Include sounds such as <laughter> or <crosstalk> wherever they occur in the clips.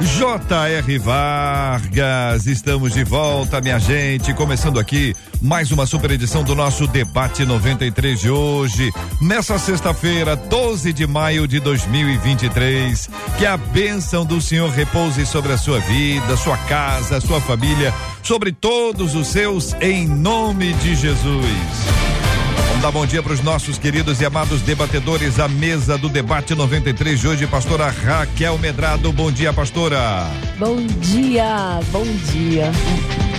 J.R. Vargas, estamos de volta, minha gente. Começando aqui mais uma super edição do nosso Debate 93 de hoje, nessa sexta-feira, 12 de maio de 2023. Que a bênção do Senhor repouse sobre a sua vida, sua casa, sua família, sobre todos os seus, em nome de Jesus. Vamos dar bom dia para os nossos queridos e amados debatedores à mesa do debate 93 de hoje, pastora Raquel Medrado. Bom dia, pastora. Bom dia, bom dia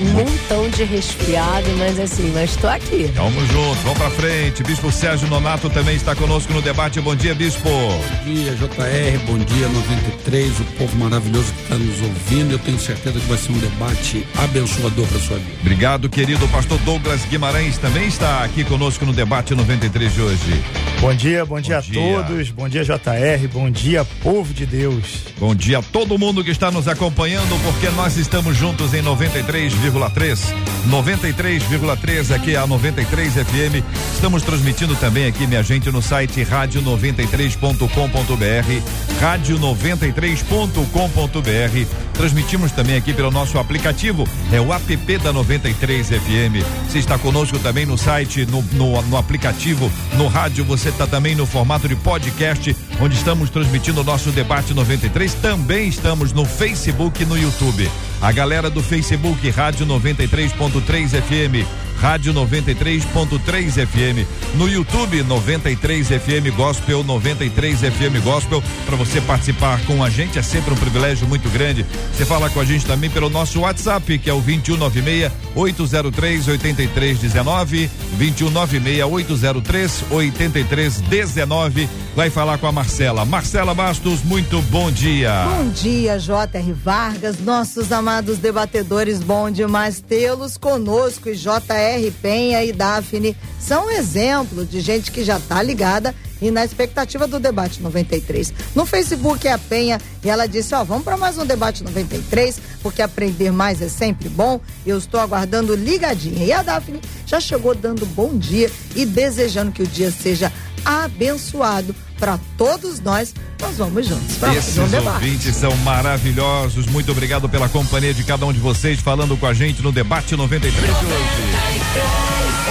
um montão de resfriado, mas assim, mas estou aqui. Vamos juntos, vamos pra frente. Bispo Sérgio Nonato também está conosco no debate. Bom dia, Bispo. Bom dia, JR. Bom dia, 93. O povo maravilhoso que está nos ouvindo. Eu tenho certeza que vai ser um debate abençoador para sua vida. Obrigado, querido. pastor Douglas Guimarães também está aqui conosco no debate 93 de hoje. Bom dia, bom, bom dia, dia a todos. Bom dia, JR. Bom dia, povo de Deus. Bom dia a todo mundo que está nos acompanhando, porque nós estamos juntos em 93, 93,3. 93,3 aqui é a 93 FM. Estamos transmitindo também aqui, minha gente, no site rádio93.com.br, rádio93.com.br. Transmitimos também aqui pelo nosso aplicativo, é o app da 93 FM. Você está conosco também no site, no, no, no aplicativo, no rádio, você está também no formato de podcast, onde estamos transmitindo o nosso debate 93. Também estamos no Facebook e no YouTube. A galera do Facebook Rádio 93.3 FM Rádio 93.3 FM, no YouTube 93 FM Gospel, 93 FM Gospel, para você participar com a gente, é sempre um privilégio muito grande. Você fala com a gente também pelo nosso WhatsApp, que é o 2196 803 8319, 2196 803 8319. Vai falar com a Marcela. Marcela Bastos, muito bom dia. Bom dia, J.R. Vargas, nossos amados debatedores, bom demais tê-los conosco e J.R. R. Penha e Daphne são exemplo de gente que já está ligada e na expectativa do debate 93. No Facebook é a Penha e ela disse: Ó, oh, vamos para mais um debate 93, porque aprender mais é sempre bom. Eu estou aguardando ligadinha. E a Daphne já chegou dando bom dia e desejando que o dia seja abençoado para todos nós. Nós vamos juntos para Esses ouvintes são maravilhosos. Muito obrigado pela companhia de cada um de vocês falando com a gente no debate 93 de hoje.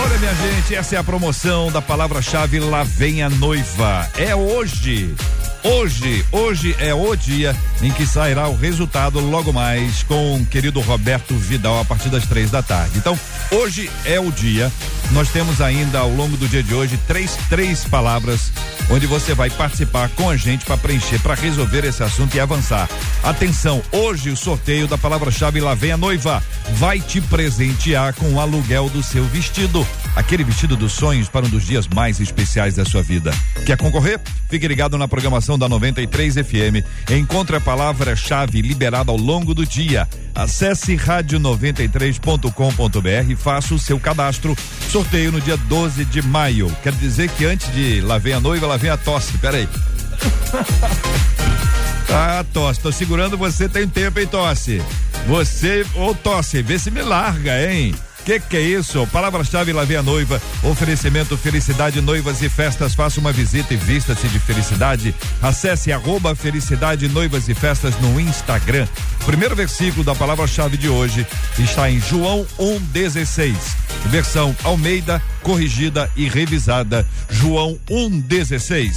Olha, minha gente, essa é a promoção da palavra-chave Lá vem a noiva. É hoje. Hoje, hoje é o dia em que sairá o resultado logo mais com o querido Roberto Vidal a partir das três da tarde. Então, hoje é o dia. Nós temos ainda ao longo do dia de hoje três, três palavras onde você vai participar com a gente para preencher, para resolver esse assunto e avançar. Atenção, hoje o sorteio da palavra-chave Lá vem a noiva vai te presentear com o aluguel do seu vestido. Aquele vestido dos sonhos para um dos dias mais especiais da sua vida. Quer concorrer? Fique ligado na programação da 93 FM. Encontre a palavra-chave liberada ao longo do dia. Acesse rádio93.com.br e faça o seu cadastro. Sorteio no dia 12 de maio. Quer dizer que antes de lá vem a noiva, lá vem a tosse. Peraí. <laughs> Ah, tosse, tô segurando você tem tempo, hein, tosse? Você, ô tosse, vê se me larga, hein? Que que é isso? Palavra-chave lá vem a noiva. Oferecimento Felicidade Noivas e Festas. Faça uma visita e vista-se de felicidade. Acesse arroba Felicidade Noivas e Festas no Instagram. O primeiro versículo da palavra-chave de hoje está em João 1,16. Versão Almeida, corrigida e revisada. João 1,16.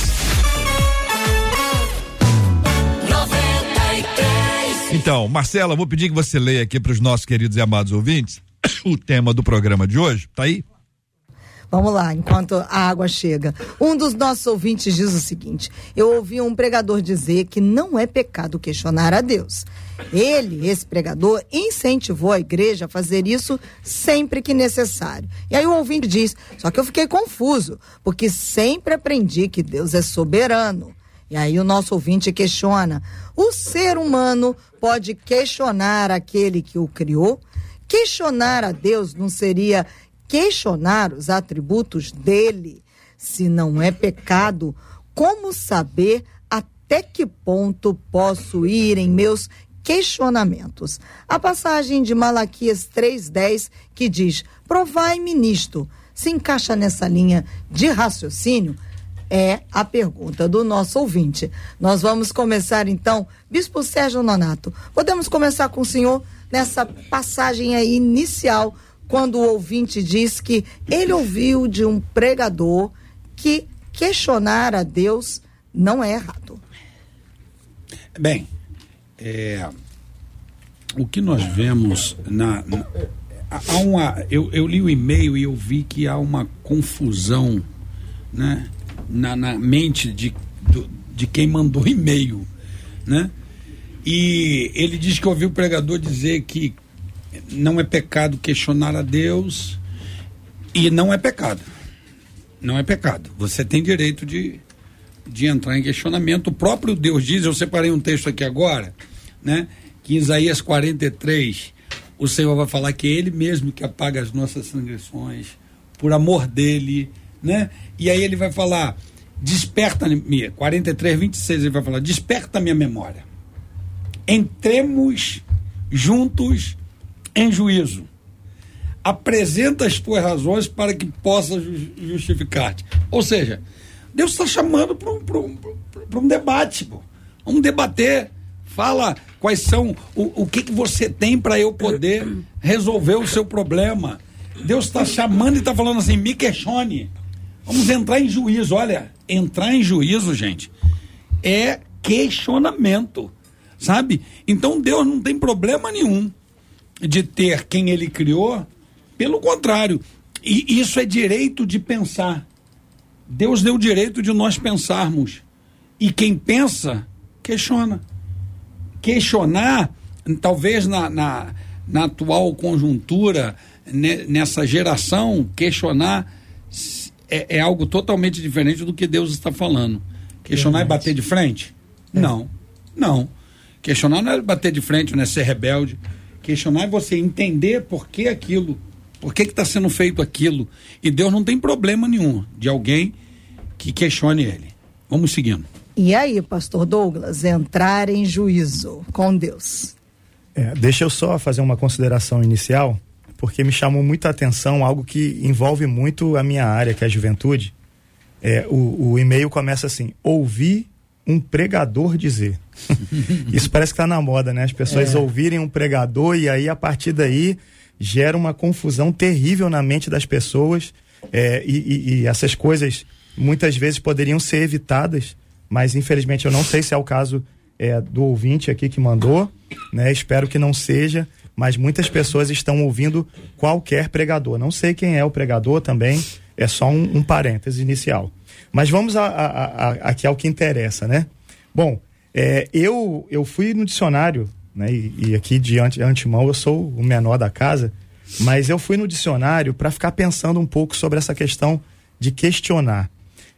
Então, Marcela, vou pedir que você leia aqui para os nossos queridos e amados ouvintes <coughs> o tema do programa de hoje. Tá aí? Vamos lá, enquanto a água chega. Um dos nossos ouvintes diz o seguinte: Eu ouvi um pregador dizer que não é pecado questionar a Deus. Ele, esse pregador, incentivou a igreja a fazer isso sempre que necessário. E aí o ouvinte diz: Só que eu fiquei confuso, porque sempre aprendi que Deus é soberano. E aí o nosso ouvinte questiona: o ser humano pode questionar aquele que o criou? Questionar a Deus não seria questionar os atributos dele? Se não é pecado, como saber até que ponto posso ir em meus questionamentos? A passagem de Malaquias 3:10 que diz: "Provai-me nisto", se encaixa nessa linha de raciocínio? É a pergunta do nosso ouvinte. Nós vamos começar então, Bispo Sérgio Nonato. Podemos começar com o senhor nessa passagem aí inicial, quando o ouvinte diz que ele ouviu de um pregador que questionar a Deus não é errado. Bem, é, o que nós vemos na, na há uma, eu, eu li o e-mail e eu vi que há uma confusão né, na, na mente de, do, de quem mandou <laughs> e-mail. Né? E ele diz que ouviu o pregador dizer que não é pecado questionar a Deus e não é pecado. Não é pecado. Você tem direito de, de entrar em questionamento. O próprio Deus diz, eu separei um texto aqui agora, né? Que em Isaías 43, o Senhor vai falar que é Ele mesmo que apaga as nossas transgressões, por amor dele, né? E aí ele vai falar, desperta-me, 43, 26, ele vai falar, desperta minha memória. Entremos juntos em juízo. Apresenta as tuas razões para que possa justificar-te. Ou seja, Deus está chamando para um, um debate. Pô. Vamos debater. Fala quais são, o, o que, que você tem para eu poder resolver o seu problema. Deus está chamando e está falando assim: me questione. Vamos entrar em juízo. Olha, entrar em juízo, gente, é questionamento. Sabe? Então Deus não tem problema nenhum de ter quem ele criou. Pelo contrário, e isso é direito de pensar. Deus deu o direito de nós pensarmos. E quem pensa, questiona. Questionar, talvez na, na, na atual conjuntura, nessa geração, questionar é, é, algo totalmente diferente do que Deus está falando. Questionar é bater de frente? É. Não, não. Questionar não é bater de frente, não é ser rebelde. Questionar é você entender por que aquilo por que está sendo feito aquilo? E Deus não tem problema nenhum de alguém que questione ele. Vamos seguindo. E aí, pastor Douglas, entrar em juízo com Deus? É, deixa eu só fazer uma consideração inicial, porque me chamou muita atenção algo que envolve muito a minha área, que é a juventude. É, o, o e-mail começa assim: ouvi um pregador dizer. <laughs> Isso parece que está na moda, né? As pessoas é. ouvirem um pregador e aí a partir daí gera uma confusão terrível na mente das pessoas é, e, e, e, essas coisas muitas vezes poderiam ser evitadas, mas infelizmente eu não sei se é o caso é, do ouvinte aqui que mandou, né? Espero que não seja, mas muitas pessoas estão ouvindo qualquer pregador. Não sei quem é o pregador também, é só um, um parêntese inicial. Mas vamos a, a, a, aqui ao que interessa, né? Bom, é, eu, eu fui no dicionário né? E, e aqui de antemão eu sou o menor da casa, mas eu fui no dicionário para ficar pensando um pouco sobre essa questão de questionar.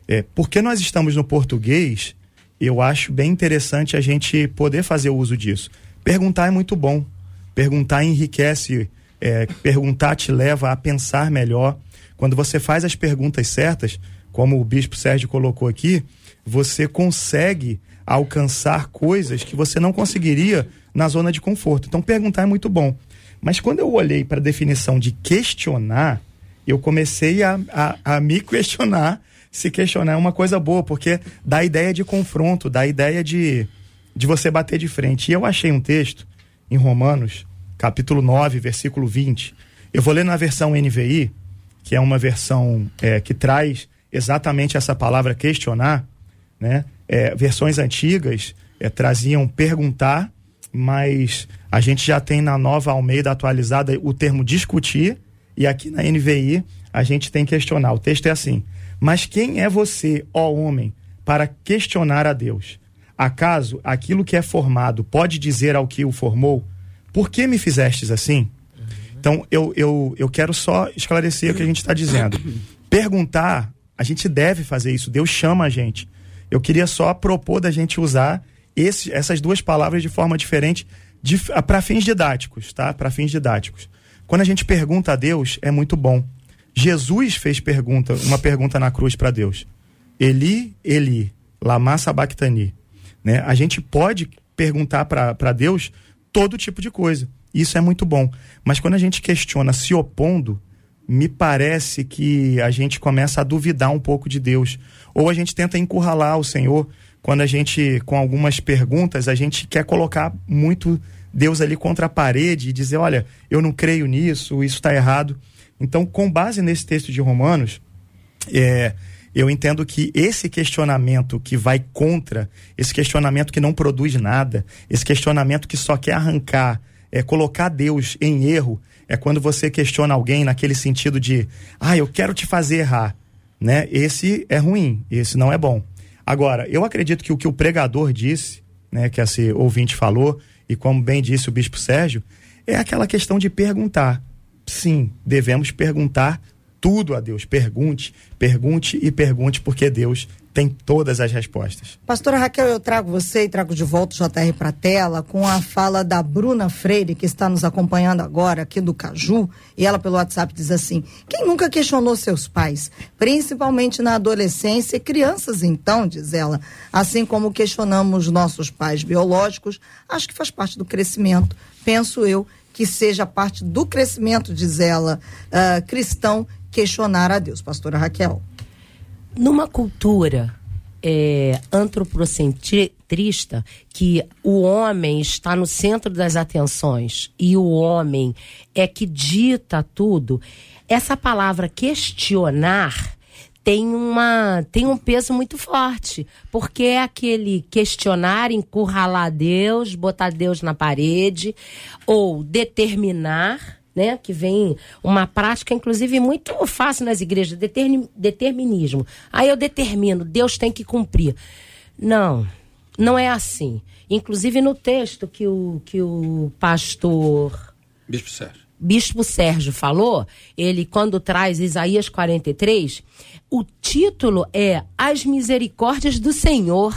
É, porque nós estamos no português, eu acho bem interessante a gente poder fazer uso disso. Perguntar é muito bom. Perguntar enriquece, é, perguntar te leva a pensar melhor. Quando você faz as perguntas certas, como o Bispo Sérgio colocou aqui, você consegue alcançar coisas que você não conseguiria na zona de conforto. Então, perguntar é muito bom. Mas quando eu olhei para a definição de questionar, eu comecei a, a, a, me questionar se questionar é uma coisa boa, porque dá ideia de confronto, dá ideia de, de você bater de frente. E eu achei um texto em Romanos, capítulo 9, versículo 20. Eu vou ler na versão NVI, que é uma versão é, que traz exatamente essa palavra questionar, né? É, versões antigas é, traziam perguntar mas a gente já tem na nova Almeida atualizada o termo discutir e aqui na NVI a gente tem questionar. O texto é assim: Mas quem é você, ó homem, para questionar a Deus? Acaso aquilo que é formado pode dizer ao que o formou: Por que me fizestes assim? Então eu, eu, eu quero só esclarecer o que a gente está dizendo. Perguntar, a gente deve fazer isso, Deus chama a gente. Eu queria só propor da gente usar esse, essas duas palavras de forma diferente para fins didáticos, tá? Para fins didáticos. Quando a gente pergunta a Deus, é muito bom. Jesus fez pergunta, uma pergunta na cruz para Deus. Eli, Eli, lama sabachthani. Né? A gente pode perguntar para Deus todo tipo de coisa. Isso é muito bom. Mas quando a gente questiona se opondo, me parece que a gente começa a duvidar um pouco de Deus. Ou a gente tenta encurralar o Senhor quando a gente, com algumas perguntas, a gente quer colocar muito Deus ali contra a parede e dizer: olha, eu não creio nisso, isso está errado. Então, com base nesse texto de Romanos, é, eu entendo que esse questionamento que vai contra, esse questionamento que não produz nada, esse questionamento que só quer arrancar, é, colocar Deus em erro, é quando você questiona alguém naquele sentido de, ah, eu quero te fazer errar. Né? Esse é ruim, esse não é bom. Agora, eu acredito que o que o pregador disse, né, que esse ouvinte falou, e como bem disse o bispo Sérgio, é aquela questão de perguntar. Sim, devemos perguntar tudo a Deus. Pergunte, pergunte e pergunte, porque Deus tem todas as respostas. Pastora Raquel, eu trago você e trago de volta o JR para a tela com a fala da Bruna Freire, que está nos acompanhando agora aqui do Caju, e ela pelo WhatsApp diz assim: quem nunca questionou seus pais, principalmente na adolescência, crianças então, diz ela, assim como questionamos nossos pais biológicos, acho que faz parte do crescimento, penso eu que seja parte do crescimento, diz ela, uh, cristão, questionar a Deus. Pastora Raquel. Numa cultura é, antropocentrista, que o homem está no centro das atenções e o homem é que dita tudo, essa palavra questionar tem uma tem um peso muito forte, porque é aquele questionar, encurralar Deus, botar Deus na parede ou determinar né? Que vem uma prática, inclusive, muito fácil nas igrejas, determinismo. Aí eu determino, Deus tem que cumprir. Não, não é assim. Inclusive no texto que o, que o pastor. Bispo Sérgio. Bispo Sérgio falou, ele quando traz Isaías 43, o título é As Misericórdias do Senhor.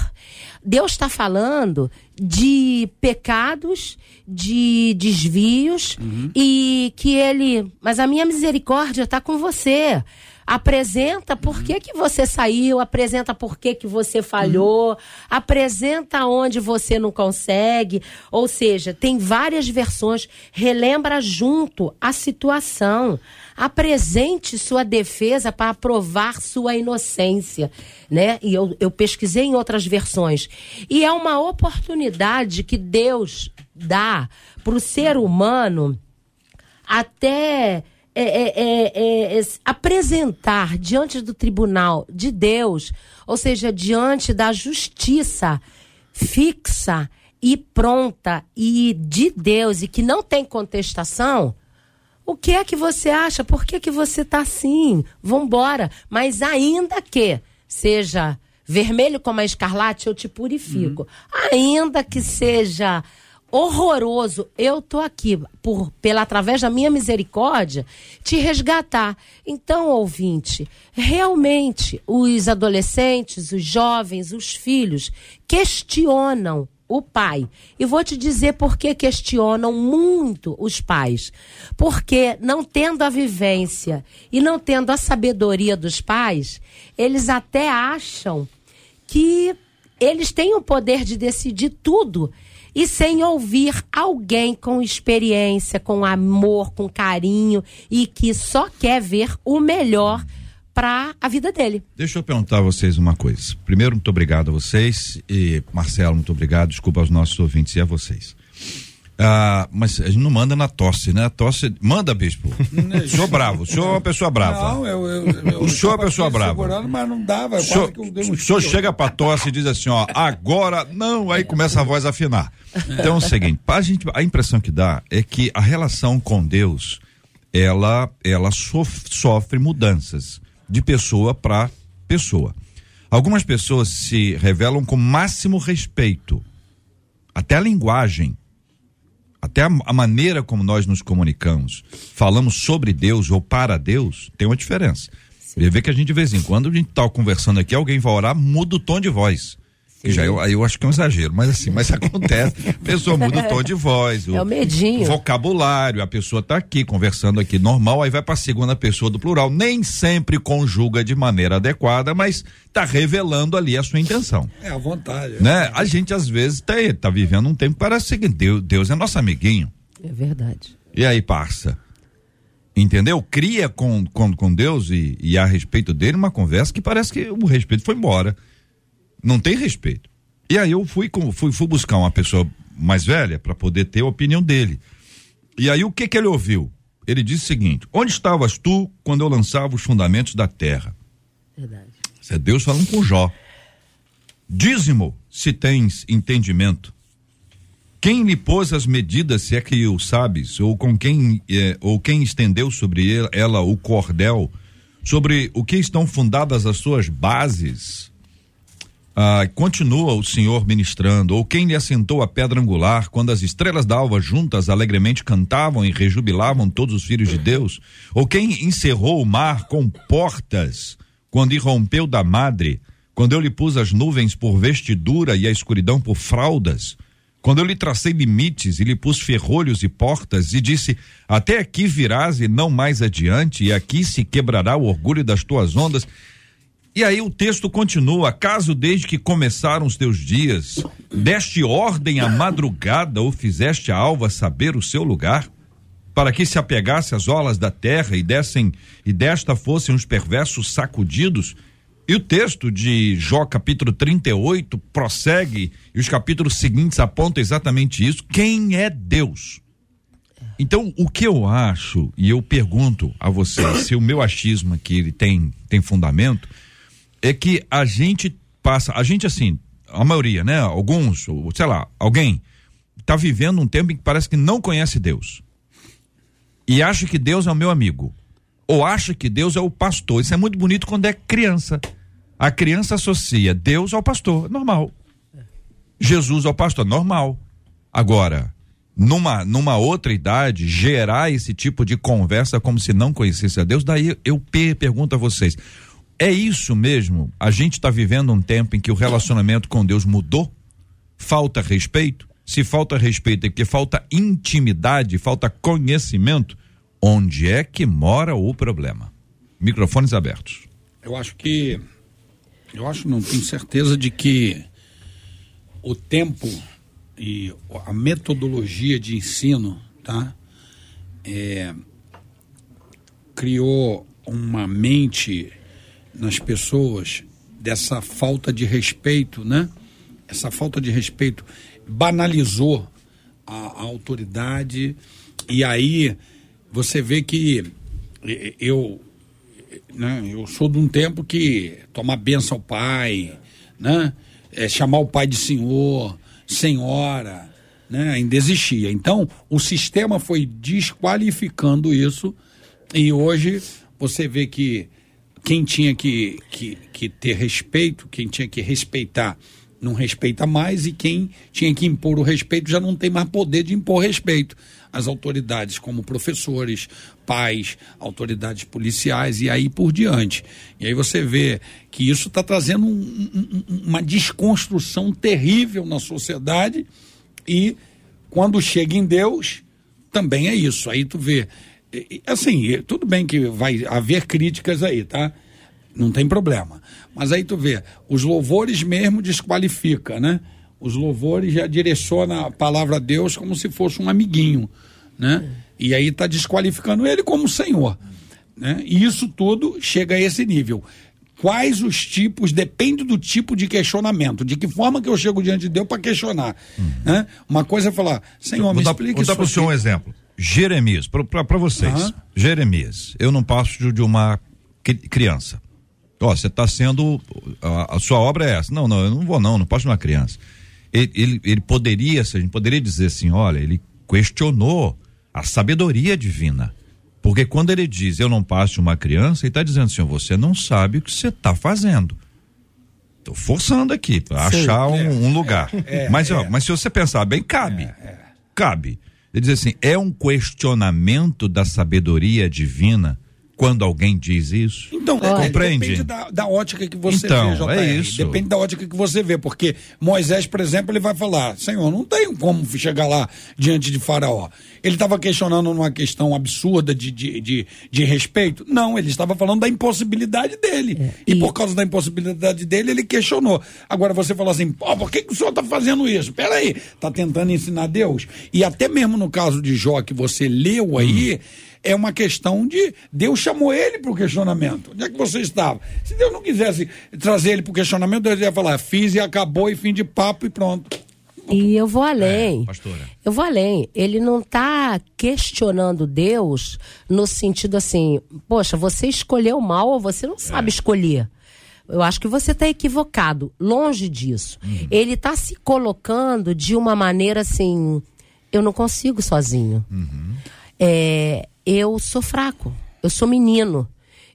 Deus está falando de pecados, de desvios uhum. e que ele, mas a minha misericórdia está com você. Apresenta por que, que você saiu, apresenta por que, que você falhou, apresenta onde você não consegue. Ou seja, tem várias versões. Relembra junto a situação. Apresente sua defesa para provar sua inocência. Né? E eu, eu pesquisei em outras versões. E é uma oportunidade que Deus dá para o ser humano até é é, é, é, é, apresentar diante do tribunal de Deus, ou seja, diante da justiça fixa e pronta e de Deus e que não tem contestação, o que é que você acha? Por que, que você está assim? Vambora. Mas ainda que seja vermelho como a escarlate, eu te purifico. Uhum. Ainda que seja horroroso, eu tô aqui por pela através da minha misericórdia te resgatar. Então, ouvinte, realmente os adolescentes, os jovens, os filhos questionam o pai. E vou te dizer por que questionam muito os pais. Porque não tendo a vivência e não tendo a sabedoria dos pais, eles até acham que eles têm o poder de decidir tudo e sem ouvir alguém com experiência, com amor, com carinho e que só quer ver o melhor para a vida dele. Deixa eu perguntar a vocês uma coisa. Primeiro, muito obrigado a vocês e Marcelo, muito obrigado. Desculpa aos nossos ouvintes e a vocês. Ah, mas a gente não manda na tosse, né? A tosse. Manda, bispo. o senhor bravo. O senhor é uma pessoa brava. Não, eu. eu, eu o senhor é uma pessoa brava. Mas não dava. O senhor, um o senhor chega pra tosse e diz assim, ó, agora não, aí começa a voz a afinar. Então é o seguinte, a, gente, a impressão que dá é que a relação com Deus, ela, ela sofre, sofre mudanças de pessoa para pessoa. Algumas pessoas se revelam com máximo respeito. Até a linguagem até a, a, maneira como nós nos comunicamos, falamos sobre Deus ou para Deus, tem uma diferença. Você vê que a gente, de vez em quando, a gente tá conversando aqui, alguém vai orar, muda o tom de voz. Que já eu, aí eu acho que é um exagero, mas assim, mas <laughs> acontece. A pessoa muda o tom de voz. O, é o medinho. vocabulário, a pessoa tá aqui conversando aqui normal, aí vai para a segunda pessoa do plural. Nem sempre conjuga de maneira adequada, mas tá revelando ali a sua intenção. É a vontade. Né? A gente às vezes tá, tá vivendo um tempo que parece que Deus, Deus é nosso amiguinho. É verdade. E aí, parça? Entendeu? Cria com, com, com Deus e, e a respeito dele uma conversa que parece que o respeito foi embora. Não tem respeito. E aí eu fui, fui, fui buscar uma pessoa mais velha para poder ter a opinião dele. E aí o que que ele ouviu? Ele disse o seguinte: Onde estavas tu quando eu lançava os fundamentos da terra? Verdade. Isso é Deus falando com Jó. Dízimo, se tens entendimento. Quem lhe pôs as medidas, se é que o sabes, ou com quem é, ou quem estendeu sobre ela o cordel, sobre o que estão fundadas as suas bases? Ah, continua o Senhor ministrando, ou quem lhe assentou a pedra angular, quando as estrelas da alva juntas alegremente cantavam e rejubilavam todos os filhos de Deus, ou quem encerrou o mar com portas, quando irrompeu da madre, quando eu lhe pus as nuvens por vestidura e a escuridão por fraldas, quando eu lhe tracei limites e lhe pus ferrolhos e portas e disse: Até aqui virás e não mais adiante, e aqui se quebrará o orgulho das tuas ondas. E aí o texto continua: Caso desde que começaram os teus dias, deste ordem à madrugada ou fizeste a alva saber o seu lugar, para que se apegasse às olas da terra e dessem e desta fossem os perversos sacudidos, e o texto de Jó, capítulo 38, prossegue, e os capítulos seguintes apontam exatamente isso. Quem é Deus? Então, o que eu acho, e eu pergunto a vocês, se o meu achismo aqui ele tem, tem fundamento, é que a gente passa, a gente assim, a maioria, né? Alguns, sei lá, alguém está vivendo um tempo em que parece que não conhece Deus. E acha que Deus é o meu amigo. Ou acha que Deus é o pastor. Isso é muito bonito quando é criança. A criança associa Deus ao pastor, normal. Jesus ao pastor, normal. Agora, numa, numa outra idade, gerar esse tipo de conversa como se não conhecesse a Deus, daí eu pergunto a vocês: é isso mesmo? A gente está vivendo um tempo em que o relacionamento com Deus mudou? Falta respeito? Se falta respeito é que falta intimidade, falta conhecimento. Onde é que mora o problema? Microfones abertos. Eu acho que eu acho, não tenho certeza de que o tempo e a metodologia de ensino, tá? É, criou uma mente nas pessoas dessa falta de respeito, né? Essa falta de respeito banalizou a, a autoridade e aí você vê que eu né? Eu sou de um tempo que tomar benção ao pai, né? É, chamar o pai de senhor, senhora, né? Ainda existia. Então, o sistema foi desqualificando isso e hoje você vê que quem tinha que, que, que ter respeito, quem tinha que respeitar, não respeita mais e quem tinha que impor o respeito já não tem mais poder de impor respeito as autoridades como professores, pais, autoridades policiais e aí por diante. E aí você vê que isso está trazendo um, um, uma desconstrução terrível na sociedade e quando chega em Deus também é isso. Aí tu vê, assim, tudo bem que vai haver críticas aí, tá? Não tem problema. Mas aí tu vê, os louvores mesmo desqualifica, né? Os louvores já direciona a palavra a Deus como se fosse um amiguinho, né? E aí está desqualificando ele como Senhor, né? E isso tudo chega a esse nível. Quais os tipos, depende do tipo de questionamento, de que forma que eu chego diante de Deus para questionar, hum. né? Uma coisa é falar, Senhor, me explica vou isso. Vou dar para o senhor um exemplo. Jeremias, para vocês. Uhum. Jeremias, eu não passo de uma criança. Ó, você está sendo. A, a, sua obra é essa. Não, não, eu não vou, não, não posso de uma criança ele, ele, ele poderia, a gente poderia dizer assim, olha, ele questionou a sabedoria divina. Porque quando ele diz eu não passo de uma criança, ele está dizendo assim, você não sabe o que você está fazendo. Estou forçando aqui para achar um, é, um lugar. É, é, mas, ó, é. mas se você pensar bem, cabe. É, cabe. Ele diz assim: é um questionamento da sabedoria divina quando alguém diz isso? Então, é, compreende? Depende da, da, ótica que você então, vê, JR. É isso. Depende da ótica que você vê, porque Moisés, por exemplo, ele vai falar: Senhor, não tem como chegar lá diante de Faraó. Ele estava questionando uma questão absurda de, de, de, de, respeito? Não, ele estava falando da impossibilidade dele. É, e... e... por causa da impossibilidade dele, ele questionou. Agora você fala assim: Pô, por que, que o senhor está fazendo isso? Peraí, está tentando ensinar Deus? E até mesmo no caso de Jó, que você leu aí. Hum é uma questão de. Deus chamou ele para o questionamento. Onde é que você estava? Se Deus não quisesse trazer ele para o questionamento, Deus ia falar: fiz e acabou, e fim de papo e pronto. E eu vou além. É, pastora. Eu vou além. Ele não está questionando Deus no sentido assim, poxa, você escolheu mal ou você não sabe é. escolher. Eu acho que você está equivocado. Longe disso. Uhum. Ele está se colocando de uma maneira assim, eu não consigo sozinho. Uhum. É, eu sou fraco, eu sou menino.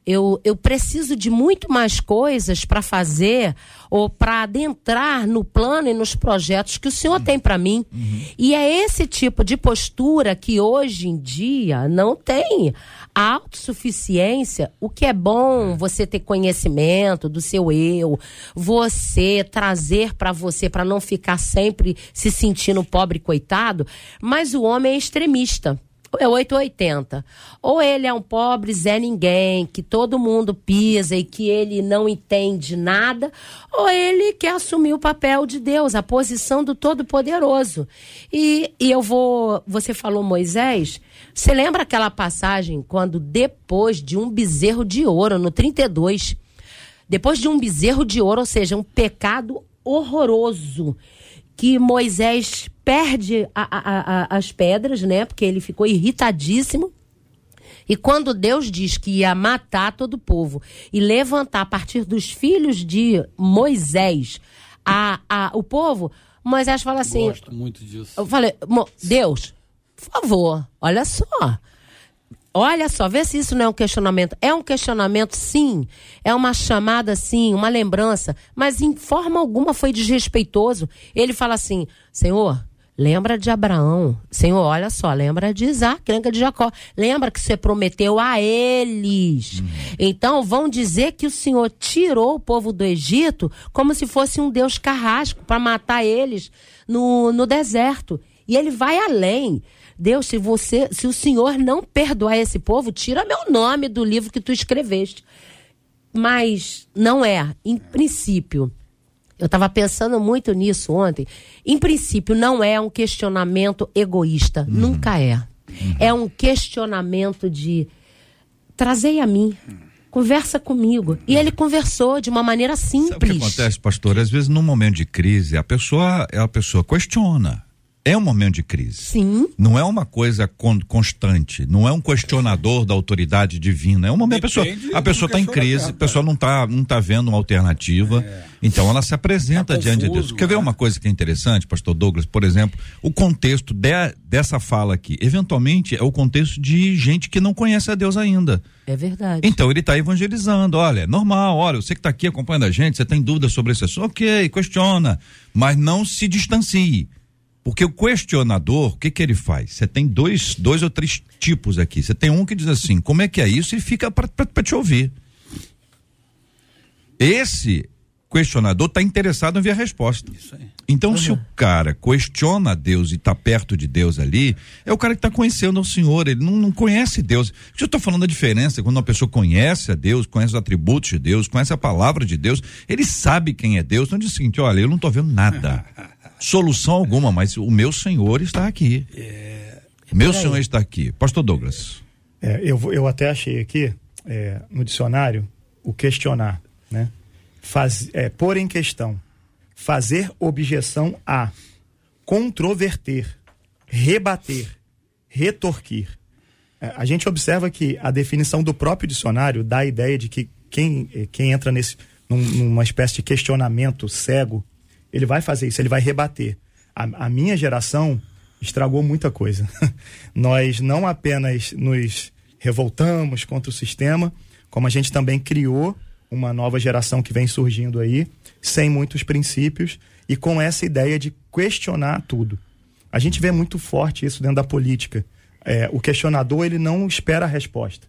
Eu, eu preciso de muito mais coisas para fazer ou para adentrar no plano e nos projetos que o Senhor uhum. tem para mim. Uhum. E é esse tipo de postura que hoje em dia não tem a autossuficiência. O que é bom é. você ter conhecimento do seu eu, você trazer para você, para não ficar sempre se sentindo pobre coitado, mas o homem é extremista é 880. Ou ele é um pobre Zé Ninguém, que todo mundo pisa e que ele não entende nada, ou ele quer assumir o papel de Deus, a posição do Todo-Poderoso. E, e eu vou. Você falou Moisés. Você lembra aquela passagem quando depois de um bezerro de ouro, no 32, depois de um bezerro de ouro, ou seja, um pecado horroroso, que Moisés perde a, a, a, as pedras, né? Porque ele ficou irritadíssimo. E quando Deus diz que ia matar todo o povo e levantar a partir dos filhos de Moisés a, a, o povo, Moisés fala assim. Gosto muito disso. Eu falei, Deus, por favor, olha só. Olha só, vê se isso não é um questionamento. É um questionamento, sim. É uma chamada, sim, uma lembrança. Mas em forma alguma foi desrespeitoso. Ele fala assim: Senhor, lembra de Abraão. Senhor, olha só, lembra de Isaac, lembra de Jacó. Lembra que você prometeu a eles. Uhum. Então vão dizer que o Senhor tirou o povo do Egito como se fosse um Deus carrasco para matar eles no, no deserto. E ele vai além. Deus, se você, se o Senhor não perdoar esse povo, tira meu nome do livro que tu escreveste. Mas não é, em princípio. Eu estava pensando muito nisso ontem. Em princípio, não é um questionamento egoísta. Uhum. Nunca é. Uhum. É um questionamento de trazei a mim. Conversa comigo. E ele conversou de uma maneira simples. Sabe o que acontece, pastor? Às vezes, num momento de crise, a pessoa, a pessoa questiona é um momento de crise. Sim. Não é uma coisa con constante, não é um questionador da autoridade divina. É um momento Depende a pessoa, a pessoa está em crise, a pessoa não está não tá vendo uma alternativa. É. Então ela se apresenta tá diante confuso, de Deus. Quer ver é? uma coisa que é interessante, pastor Douglas, por exemplo, o contexto de, dessa fala aqui, eventualmente é o contexto de gente que não conhece a Deus ainda. É verdade. Então ele está evangelizando, olha, é normal, olha, você que está aqui acompanhando a gente, você tem dúvidas sobre esse assunto, OK, questiona, mas não se distancie porque o questionador, o que que ele faz? Você tem dois, dois ou três tipos aqui. Você tem um que diz assim, como é que é isso? E fica para te ouvir. Esse questionador está interessado em ver a resposta. Então, uhum. se o cara questiona Deus e está perto de Deus ali, é o cara que está conhecendo o Senhor, ele não, não conhece Deus. Eu estou falando da diferença, quando uma pessoa conhece a Deus, conhece os atributos de Deus, conhece a palavra de Deus, ele sabe quem é Deus, não diz o seguinte, olha, eu não estou vendo nada. <laughs> solução alguma, mas o meu Senhor está aqui. É, meu Senhor está aqui. Pastor Douglas. É, eu, eu até achei aqui, é, no dicionário, o questionar, né? Faz, é, pôr em questão, fazer objeção a, controverter, rebater, retorquir. É, a gente observa que a definição do próprio dicionário dá a ideia de que quem, quem entra nesse, num, numa espécie de questionamento cego ele vai fazer isso, ele vai rebater. A, a minha geração estragou muita coisa. <laughs> Nós não apenas nos revoltamos contra o sistema, como a gente também criou uma nova geração que vem surgindo aí, sem muitos princípios e com essa ideia de questionar tudo. A gente vê muito forte isso dentro da política. É, o questionador ele não espera a resposta.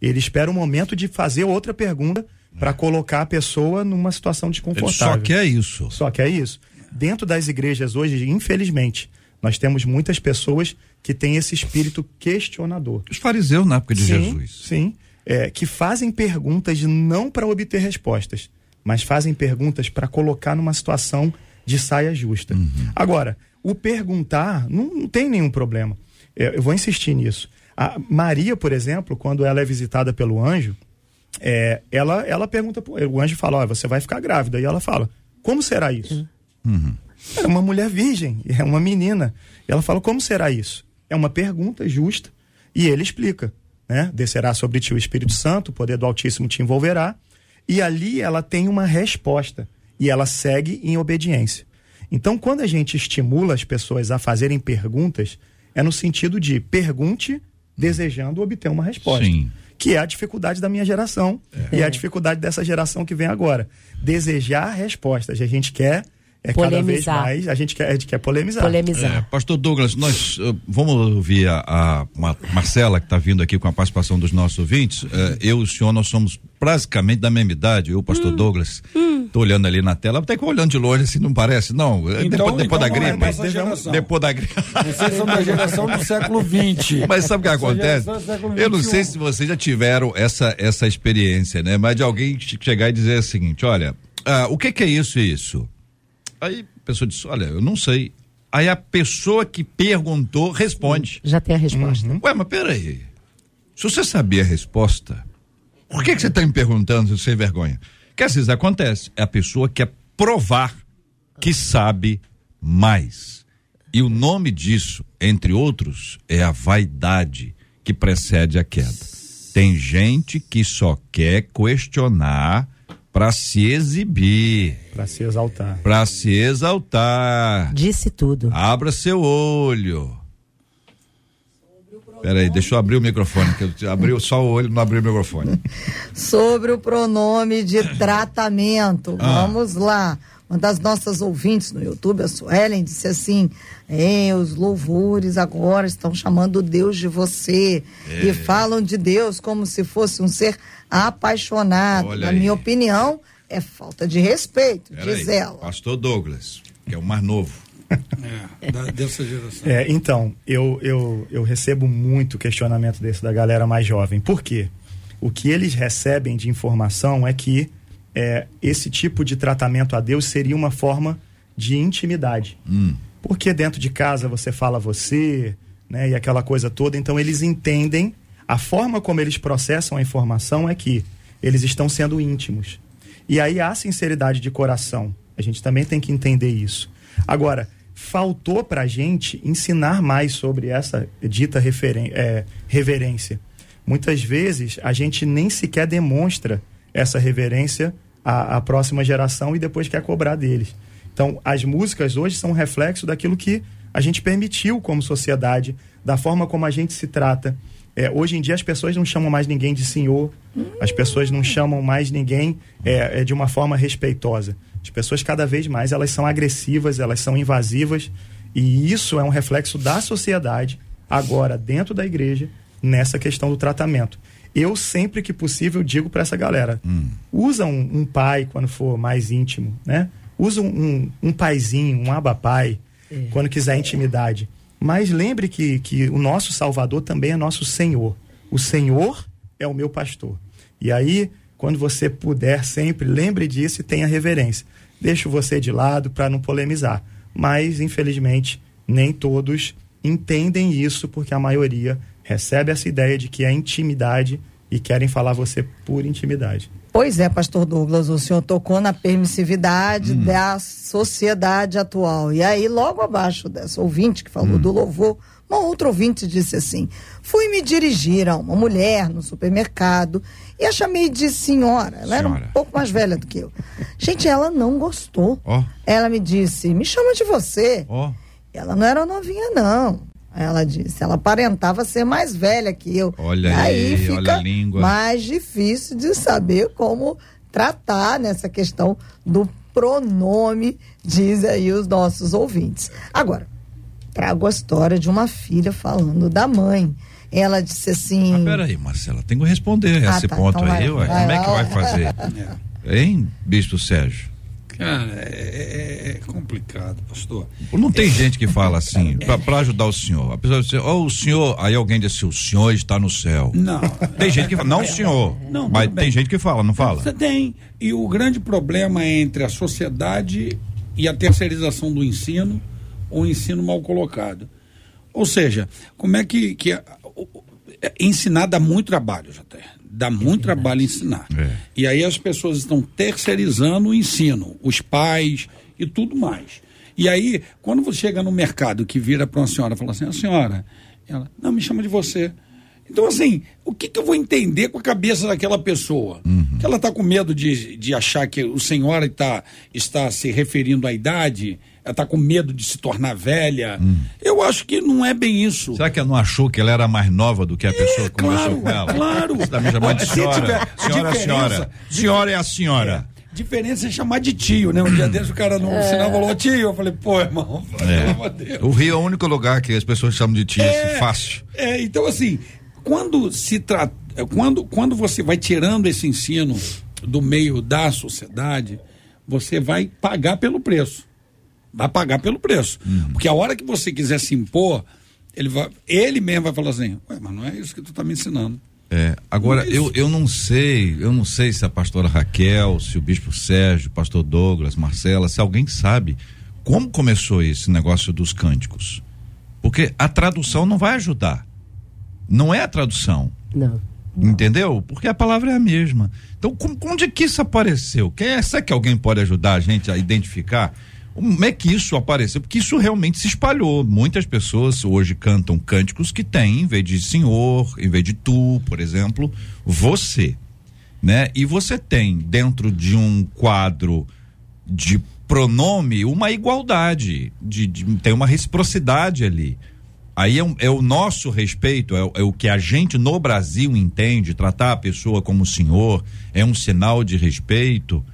Ele espera o momento de fazer outra pergunta para colocar a pessoa numa situação Ele desconfortável. só quer isso. Só que é isso. Dentro das igrejas hoje, infelizmente, nós temos muitas pessoas que têm esse espírito questionador. Os fariseus na época de sim, Jesus. Sim. É, que fazem perguntas não para obter respostas, mas fazem perguntas para colocar numa situação de saia justa. Uhum. Agora, o perguntar não, não tem nenhum problema. É, eu vou insistir nisso. A Maria, por exemplo, quando ela é visitada pelo anjo, é, ela, ela pergunta, o anjo fala, "Ó, você vai ficar grávida. E ela fala, como será isso? É uma mulher virgem, é uma menina. E ela fala, como será isso? É uma pergunta justa e ele explica, né? Descerá sobre ti o Espírito Santo, o poder do Altíssimo te envolverá. E ali ela tem uma resposta e ela segue em obediência. Então, quando a gente estimula as pessoas a fazerem perguntas, é no sentido de pergunte desejando obter uma resposta. Sim. Que é a dificuldade da minha geração e é a dificuldade dessa geração que vem agora. Desejar respostas. A gente quer é cada vez Polemizar. mais, a gente quer, a gente quer polemizar. É, Polemizar. Pastor Douglas, nós eh, vamos ouvir a, a Ma- Marcela, que está vindo aqui com a participação dos nossos ouvintes. Eh, eu e o senhor, nós somos praticamente da mesma idade. Eu, Pastor Hum. Douglas, tô olhando ali na tela, até que olhando de longe assim, não parece? Não, eh, Então- depois, depois da então não é gripe. geração. depois da gripe. Vocês são da geração do século XX. <laughs> Mas sabe o que Essa acontece? Eu não sei se vocês já tiveram essa, essa experiência, né? Mas de alguém che- chegar e dizer o seguinte: olha, ah, o que, que é isso e isso? Aí a pessoa diz: olha, eu não sei. Aí a pessoa que perguntou responde. Já tem a resposta. Ué, mas peraí. Se você sabia a resposta, por que, que você está me perguntando sem vergonha? Que às vezes acontece. É a pessoa que quer provar que sabe mais. E o nome disso, entre outros, é a vaidade que precede a queda. Tem gente que só quer questionar para se exibir, Para se exaltar. para se exaltar. Disse tudo. Abra seu olho. Peraí, deixa eu abrir o microfone, que eu abri só o olho, não abri o microfone. <laughs> Sobre o pronome de tratamento. Ah. Vamos lá. Uma das nossas ouvintes no YouTube, a Suelen, disse assim: é, os louvores agora estão chamando Deus de você. É. E falam de Deus como se fosse um ser apaixonado. Olha Na aí. minha opinião, é falta de respeito, Peraí, diz ela. Pastor Douglas, que é o mais novo. É, da- dessa geração. É, então, eu, eu, eu recebo muito questionamento desse da galera mais jovem. Por quê? O que eles recebem de informação é que é, esse tipo de tratamento a Deus seria uma forma de intimidade. Porque dentro de casa você fala você, né, e aquela coisa toda, então eles entendem, a forma como eles processam a informação é que eles estão sendo íntimos. E aí há sinceridade de coração. A gente também tem que entender isso. Agora, faltou pra gente ensinar mais sobre essa dita é, reverência. Muitas vezes a gente nem sequer demonstra essa reverência à, à próxima geração e depois quer cobrar deles. Então, as músicas hoje são um reflexo daquilo que a gente permitiu como sociedade, da forma como a gente se trata. É, hoje em dia as pessoas não chamam mais ninguém de senhor, as pessoas não chamam mais ninguém é, é, de uma forma respeitosa. As pessoas cada vez mais elas são agressivas, elas são invasivas e isso é um reflexo da sociedade agora dentro da igreja nessa questão do tratamento. Eu sempre que possível digo para essa galera, usa um, um pai quando for mais íntimo, né? Usa um, um, um paizinho, um abapai, quando quiser intimidade. Mas lembre que, que o nosso Salvador também é nosso Senhor. O Senhor é o meu pastor. E aí, quando você puder sempre, lembre disso e tenha reverência. Deixo você de lado para não polemizar. Mas, infelizmente, nem todos entendem isso, porque a maioria recebe essa ideia de que é intimidade e querem falar você por intimidade. Pois é, pastor Douglas, o senhor tocou na permissividade da sociedade atual. E aí, logo abaixo dessa ouvinte que falou do louvor, uma outra ouvinte disse assim: fui me dirigir a uma mulher no supermercado e a chamei de senhora. Ela era um pouco mais velha do que eu. Gente, ela não gostou. Ó. Ela me disse: me chama de você. Ó, Ela não era novinha, não. Ela disse, ela aparentava ser mais velha que eu. Olha E aí, fica olha a língua. mais difícil de saber como tratar nessa questão do pronome, diz aí os nossos ouvintes. Agora, trago a história de uma filha falando da mãe. Ela disse assim. Mas peraí, Marcela, tem que responder ah, esse tá, ponto então aí, vai, ué. Vai, Como é que vai fazer? <laughs> É. Hein, Bispo Sérgio? Cara, é, é, é, complicado, pastor. Não tem é, gente que fala assim, para ajudar o senhor. A pessoa diz, oh, o senhor, aí alguém diz assim, o senhor está no céu. Não. Tem gente que fala, não o senhor. Não, mas tem gente que fala, não fala? Você tem. E o grande problema é entre a sociedade e a terceirização do ensino, ou o ensino mal colocado. Ou seja, como é que, que ensinar dá muito trabalho, até dá muito é trabalho ensinar. É. E aí as pessoas estão terceirizando o ensino, os pais e tudo mais. E aí, quando você chega no mercado que vira para uma senhora e fala assim, a senhora, ela, não, me chama de você. Então, assim, o que, que eu vou entender com a cabeça daquela pessoa? Uhum. Que ela está com medo de, de achar que o senhor está, está se referindo à idade, está com medo de se tornar velha. Hum. Eu acho que não é bem isso. Será que ela não achou que ela era mais nova do que a é, pessoa que claro, conversou com ela? Claro. Você está me chamando de senhora. Senhora é a senhora. Senhora é a senhora. É. Diferença é chamar de tio, né? Um dia desse o cara no é. sinal falou tio. Eu falei, pô, irmão, é. O Rio é o único lugar que as pessoas chamam de tio, é, fácil. É, então assim, quando se trata. Quando, quando você vai tirando esse ensino do meio da sociedade, você vai pagar pelo preço vai pagar pelo preço. Uhum. Porque a hora que você quiser se impor, ele, vai, ele mesmo vai falar assim, Ué, mas não é isso que tu está me ensinando. É, agora, é eu, eu não sei, eu não sei se a pastora Raquel, se o bispo Sérgio, o pastor Douglas, Marcela, se alguém sabe como começou esse negócio dos cânticos. Porque a tradução não vai ajudar. Não é a tradução. Não. Entendeu? Porque a palavra é a mesma. Então, como, onde é que isso apareceu? Quem é, será que alguém pode ajudar a gente a identificar? Como é que isso apareceu? Porque isso realmente se espalhou. Muitas pessoas hoje cantam cânticos que têm, em vez de senhor, em vez de tu, por exemplo, você. Né? E você tem dentro de um quadro de pronome uma igualdade, de, de tem uma reciprocidade ali. Aí é, um, é o nosso respeito, é, é, o que a gente no Brasil entende, tratar a pessoa como senhor é um sinal de respeito.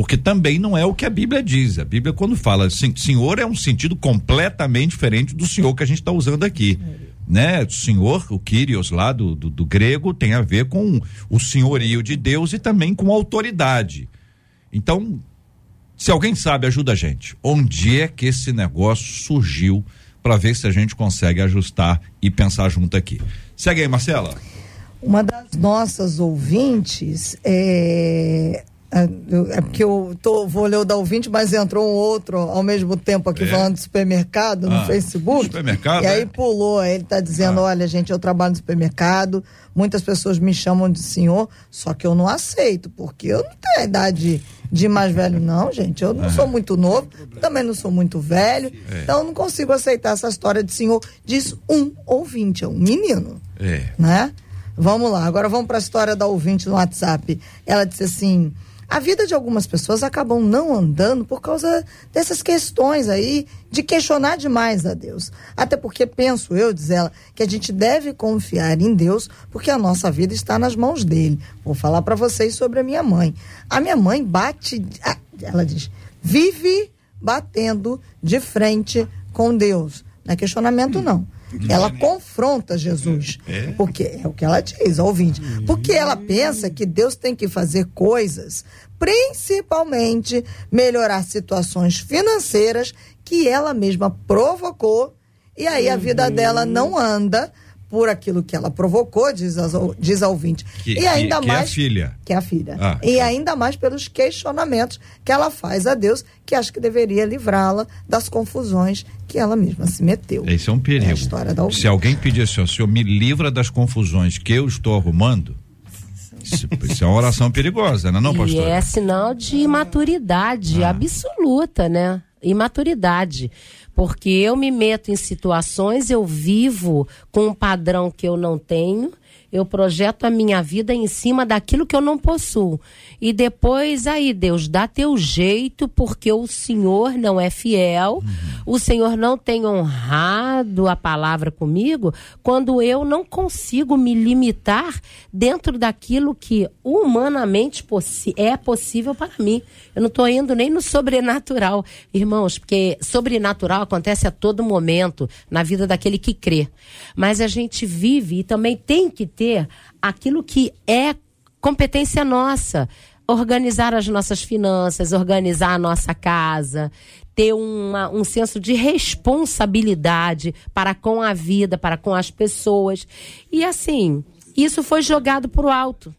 Porque também não é o que a Bíblia diz. A Bíblia, quando fala senhor, é um sentido completamente diferente do senhor que a gente está usando aqui. Né? Senhor, o Kyrios lá do, do, do, grego, tem a ver com o senhorio de Deus e também com autoridade. Então, se alguém sabe, ajuda a gente. Onde é que esse negócio surgiu para ver se a gente consegue ajustar e pensar junto aqui? Segue aí, Marcela. Uma das nossas ouvintes é, é, é porque eu tô, vou ler o da ouvinte, mas entrou um outro ao mesmo tempo aqui é. falando de supermercado no ah, Facebook. Supermercado? E aí é? pulou, ele tá dizendo: ah. olha, gente, eu trabalho no supermercado, muitas pessoas me chamam de senhor, só que eu não aceito, porque eu não tenho a idade de mais velho, não, gente. Eu não ah. sou muito novo, também não sou muito velho, é. então eu não consigo aceitar essa história de senhor. Diz um ouvinte, é um menino. É. Né? Vamos lá, agora vamos para a história da ouvinte no WhatsApp. Ela disse assim. A vida de algumas pessoas acabam não andando por causa dessas questões aí de questionar demais a Deus. Até porque penso eu, diz ela, que a gente deve confiar em Deus porque a nossa vida está nas mãos dele. Vou falar para vocês sobre a minha mãe. A minha mãe bate, ela diz, vive batendo de frente com Deus. Não é questionamento não ela confronta Jesus. É. Porque é o que ela diz, ouvinte. Porque ela pensa que Deus tem que fazer coisas, principalmente melhorar situações financeiras que ela mesma provocou. E aí a vida dela não anda por aquilo que ela provocou, diz, a, diz a ouvinte. Que, e ainda que, mais. Que é a filha. Que é a filha. Ah, e tá. ainda mais pelos questionamentos que ela faz a Deus, que acho que deveria livrá-la das confusões que ela mesma se meteu. Esse é um perigo. É a história da Se alguém pedir assim, o senhor me livra das confusões que eu estou arrumando. Isso, isso é uma oração perigosa, não é, não, pastor? E é sinal de imaturidade ah. absoluta, né? Imaturidade porque eu me meto em situações, eu vivo com um padrão que eu não tenho Eu projeto a minha vida em cima daquilo que eu não possuo. E depois aí, Deus, dá teu jeito, porque o Senhor não é fiel, uhum. o Senhor não tem honrado a palavra comigo, quando eu não consigo me limitar dentro daquilo que humanamente possi é possível para mim. Eu não estou indo nem no sobrenatural, irmãos, porque sobrenatural acontece a todo momento na vida daquele que crê. Mas a gente vive e também tem que ter aquilo que é competência nossa. Organizar as nossas finanças, organizar a nossa casa, ter uma, um senso de responsabilidade para com a vida, para com as pessoas. E assim, isso foi jogado o alto.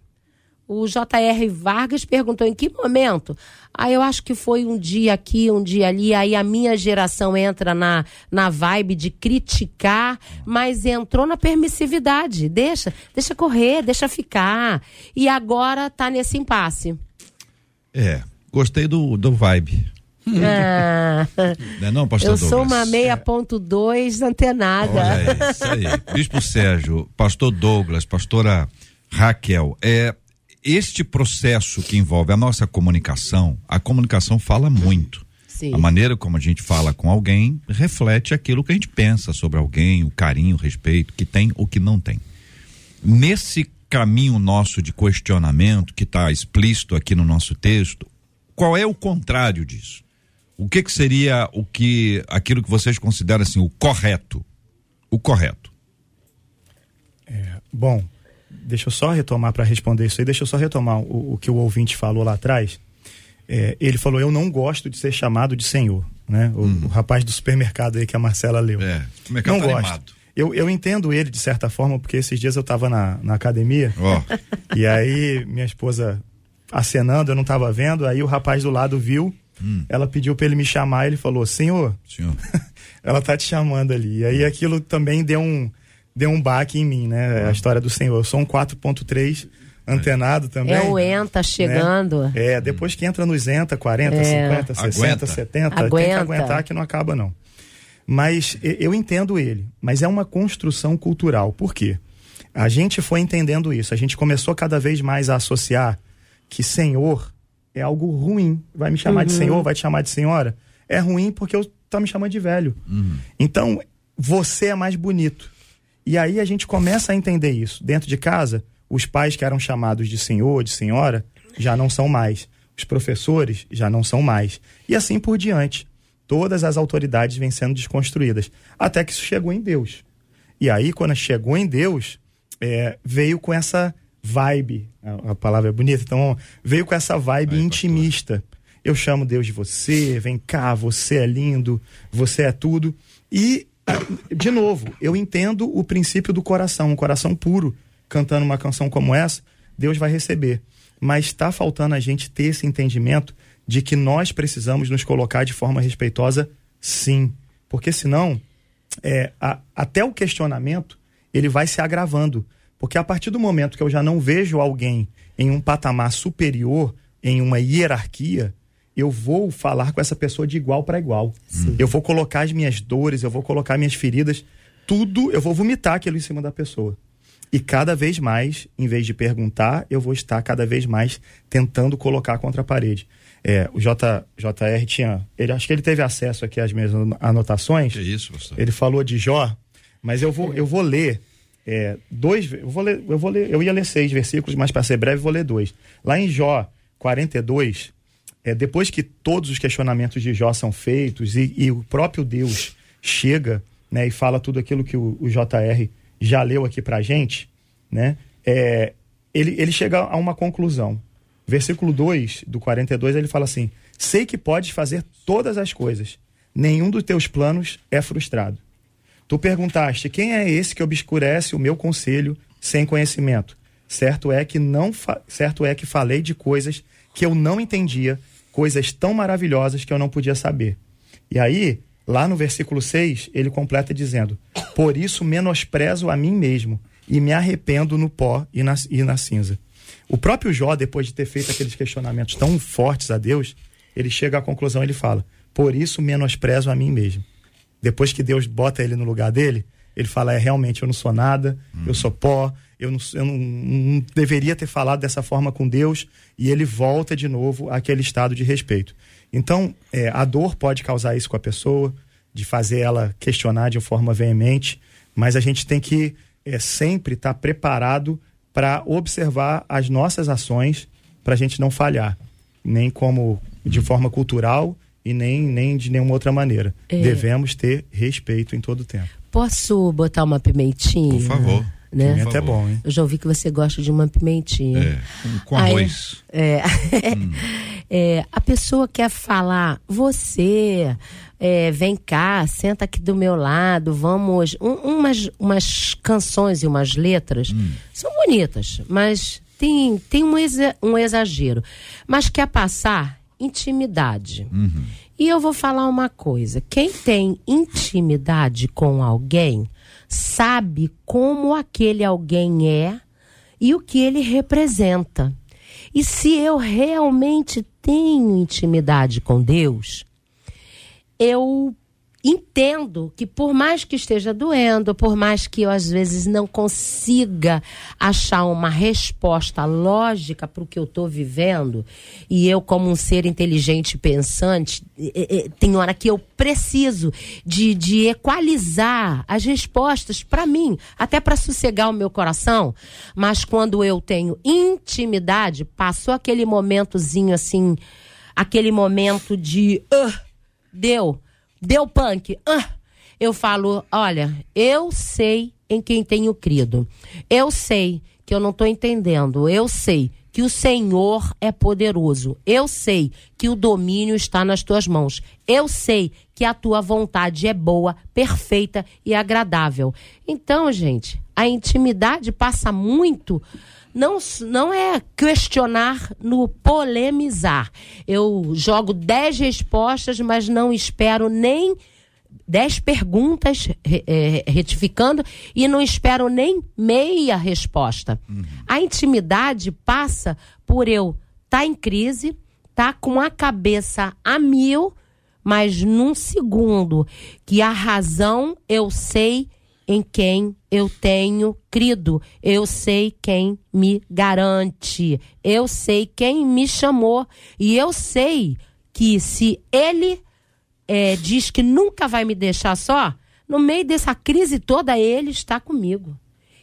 O J.R. Vargas perguntou em que momento? Ah, eu acho que foi um dia aqui, um dia ali. Aí a minha geração entra na, na vibe de criticar, mas entrou na permissividade. Deixa, deixa correr, deixa ficar. E agora tá nesse impasse. É, gostei do, do vibe. Ah, não, é não, pastor eu Douglas? sou uma 6.2 antenada. Olha isso aí. Bispo Sérgio, pastor Douglas, pastora Raquel, é, este processo que envolve a nossa comunicação, a comunicação fala muito. Sim. A maneira como a gente fala com alguém reflete aquilo que a gente pensa sobre alguém, o carinho, o respeito que tem ou que não tem. Nesse caminho nosso de questionamento que está explícito aqui no nosso texto, qual é o contrário disso? O que, que seria o que aquilo que vocês consideram assim o correto? O correto. É, bom, deixa eu só retomar para responder isso aí, deixa eu só retomar o, o que o ouvinte falou lá atrás. É, ele falou: Eu não gosto de ser chamado de senhor. Né? O, uhum. o rapaz do supermercado aí que a Marcela leu. É, é não tá gosto. Eu, eu entendo ele de certa forma, porque esses dias eu estava na, na academia oh. <laughs> e aí minha esposa acenando, eu não estava vendo, aí o rapaz do lado viu, hum. ela pediu para ele me chamar, ele falou: Senhor, Senhor. <laughs> ela tá te chamando ali. E aí aquilo também deu um, deu um baque em mim, né? A história do Senhor. Eu sou um 4.3 antenado também. É o ENTA chegando. Né? É, depois que entra nos ENTA, 40, é. 50, 60, Aguenta. 70, Aguenta. tem que aguentar que não acaba não. Mas eu entendo ele, mas é uma construção cultural. Por quê? A gente foi entendendo isso, a gente começou cada vez mais a associar que senhor é algo ruim. Vai me chamar uhum. de senhor, vai te chamar de senhora? É ruim porque eu tá me chamando de velho. Uhum. Então, você é mais bonito. E aí a gente começa a entender isso. Dentro de casa, os pais que eram chamados de senhor, de senhora, já não são mais. Os professores já não são mais. E assim por diante. Todas as autoridades vêm sendo desconstruídas. Até que isso chegou em Deus. E aí, quando chegou em Deus, é, veio com essa vibe. A, a, palavra é bonita, então veio com essa vibe intimista. Pastor. Eu chamo Deus de você, vem cá, você é lindo, você é tudo. E de novo, eu entendo o princípio do coração, um coração puro, cantando uma canção como essa, Deus vai receber. Mas está faltando a gente ter esse entendimento de que nós precisamos nos colocar de forma respeitosa, sim. Porque senão, é, a, até o questionamento, ele vai se agravando. Porque a partir do momento que eu já não vejo alguém em um patamar superior, em uma hierarquia, eu vou falar com essa pessoa de igual para igual. Sim. Eu vou colocar as minhas dores, eu vou colocar minhas feridas, tudo, eu vou vomitar aquilo em cima da pessoa. E cada vez mais, em vez de perguntar, eu vou estar cada vez mais tentando colocar contra a parede. É, o J, JR tinha. Ele, acho que ele teve acesso aqui às minhas anotações. Que isso, pastor. Ele falou de Jó, mas eu vou, eu vou ler é, dois. Eu vou ler, eu vou ler. Eu ia ler seis versículos, mas para ser breve, vou ler dois. Lá em Jó 42, é, depois que todos os questionamentos de Jó são feitos e, e o próprio Deus chega né, e fala tudo aquilo que o, o JR já leu aqui pra gente, né, é, ele, ele chega a uma conclusão. Versículo 2 do 42, ele fala assim: Sei que podes fazer todas as coisas, nenhum dos teus planos é frustrado. Tu perguntaste: Quem é esse que obscurece o meu conselho sem conhecimento? Certo é que não certo é que falei de coisas que eu não entendia coisas tão maravilhosas que eu não podia saber. E aí, lá no versículo 6, ele completa dizendo: Por isso menosprezo a mim mesmo e me arrependo no pó e na, e na cinza. O próprio Jó, depois de ter feito aqueles questionamentos tão fortes a Deus, ele chega à conclusão, ele fala: Por isso menosprezo a mim mesmo. Depois que Deus bota ele no lugar dele, ele fala: É realmente, eu não sou nada, hum. eu sou pó, eu, não, eu não, não, deveria ter falado dessa forma com Deus, e ele volta de novo àquele estado de respeito. Então, é, a dor pode causar isso com a pessoa, de fazer ela questionar de forma veemente, mas a gente tem que é, sempre estar tá preparado para observar as nossas ações para a gente não falhar, nem como de forma cultural e nem, nem de nenhuma outra maneira. É. Devemos ter respeito em todo o tempo. Posso botar uma pimentinha? Por favor. Né? Pimenta é bom, hein? Eu já ouvi que você gosta de uma pimentinha. É, com arroz. Aí, é, hum. <laughs> <laughs> é, a pessoa quer falar, você, é, vem cá, senta aqui do meu lado, vamos. Um, umas, umas canções e umas letras hum. são bonitas, mas tem, tem um, exa, um exagero. Mas quer passar intimidade. Uhum. E eu vou falar uma coisa: quem tem intimidade com alguém sabe como aquele alguém é e o que ele representa. E se eu realmente tenho intimidade com Deus, eu entendo que por mais que esteja doendo, por mais que eu às vezes não consiga achar uma resposta lógica para o que eu estou vivendo, e eu como um ser inteligente pensante, tem hora que eu preciso de, de equalizar as respostas para mim, até para sossegar o meu coração, mas quando eu tenho intimidade, passou aquele momentozinho assim, aquele momento de uh, deu deu punk. Ah, eu falo, olha, eu sei em quem tenho crido. Eu sei que eu não estou entendendo. Eu sei que o Senhor é poderoso. Eu sei que o domínio está nas tuas mãos. Eu sei que a tua vontade é boa, perfeita e agradável. Então, gente, a intimidade passa muito não, não é questionar no polemizar. Eu jogo dez respostas, mas não espero nem dez perguntas é, retificando e não espero nem meia resposta. Uhum. A intimidade passa por eu estar tá em crise, tá com a cabeça a mil, mas num segundo que a razão eu sei em quem eu tenho crido. Eu sei quem me garante. Eu sei quem me chamou. E eu sei que se ele é, diz que nunca vai me deixar só, no meio dessa crise toda, ele está comigo.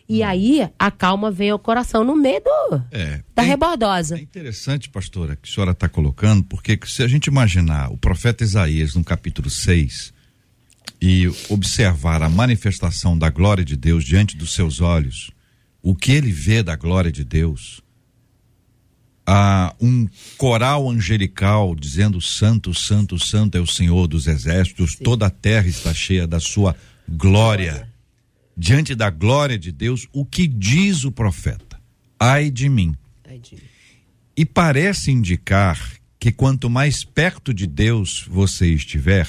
E hum. aí a calma vem ao coração no meio do, é, da é, rebordosa. É interessante, pastora, que a senhora está colocando, porque se a gente imaginar o profeta Isaías no capítulo 6, e observar a manifestação da glória de Deus diante dos seus olhos, o que ele vê da glória de Deus, há um coral angelical dizendo: Santo, Santo, Santo é o Senhor dos exércitos, Sim. toda a terra está cheia da sua glória. Diante da glória de Deus, o que diz o profeta? Ai de mim. Ai de mim. E parece indicar que quanto mais perto de Deus você estiver,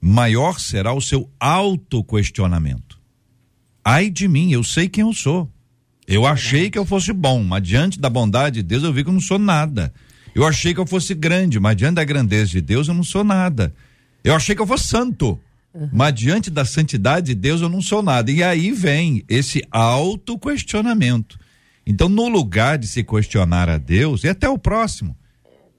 maior será o seu autoquestionamento. Ai de mim, eu sei quem eu sou. Eu achei que eu fosse bom, mas diante da bondade de Deus eu vi que eu não sou nada. Eu achei que eu fosse grande, mas diante da grandeza de Deus eu não sou nada. Eu achei que eu fosse santo, uhum. mas diante da santidade de Deus eu não sou nada. E aí vem esse autoquestionamento. Então, no lugar de se questionar a Deus e até o próximo,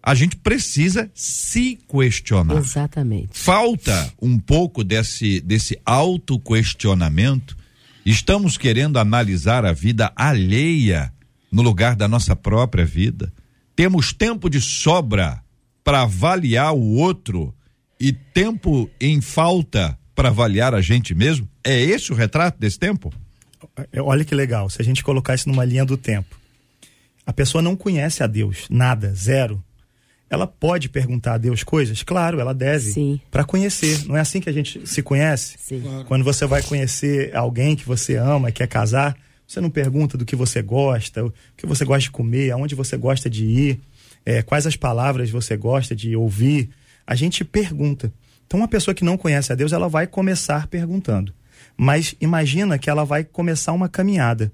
a gente precisa se questionar. Exatamente. Falta um pouco desse, desse autoquestionamento. Estamos querendo analisar a vida alheia no lugar da nossa própria vida. Temos tempo de sobra para avaliar o outro e tempo em falta para avaliar a gente mesmo? É esse o retrato desse tempo? Olha que legal, se a gente colocar isso numa linha do tempo. A pessoa não conhece a Deus, nada, zero ela pode perguntar a Deus coisas? Claro, ela deve. Para conhecer. Não é assim que a gente se conhece? Claro. Quando você vai conhecer alguém que você ama, quer casar, você não pergunta do que você gosta, o que você gosta de comer, aonde você gosta de ir, é, quais as palavras você gosta de ouvir. A gente pergunta. Então, uma pessoa que não conhece a Deus, ela vai começar perguntando. Mas imagina que ela vai começar uma caminhada.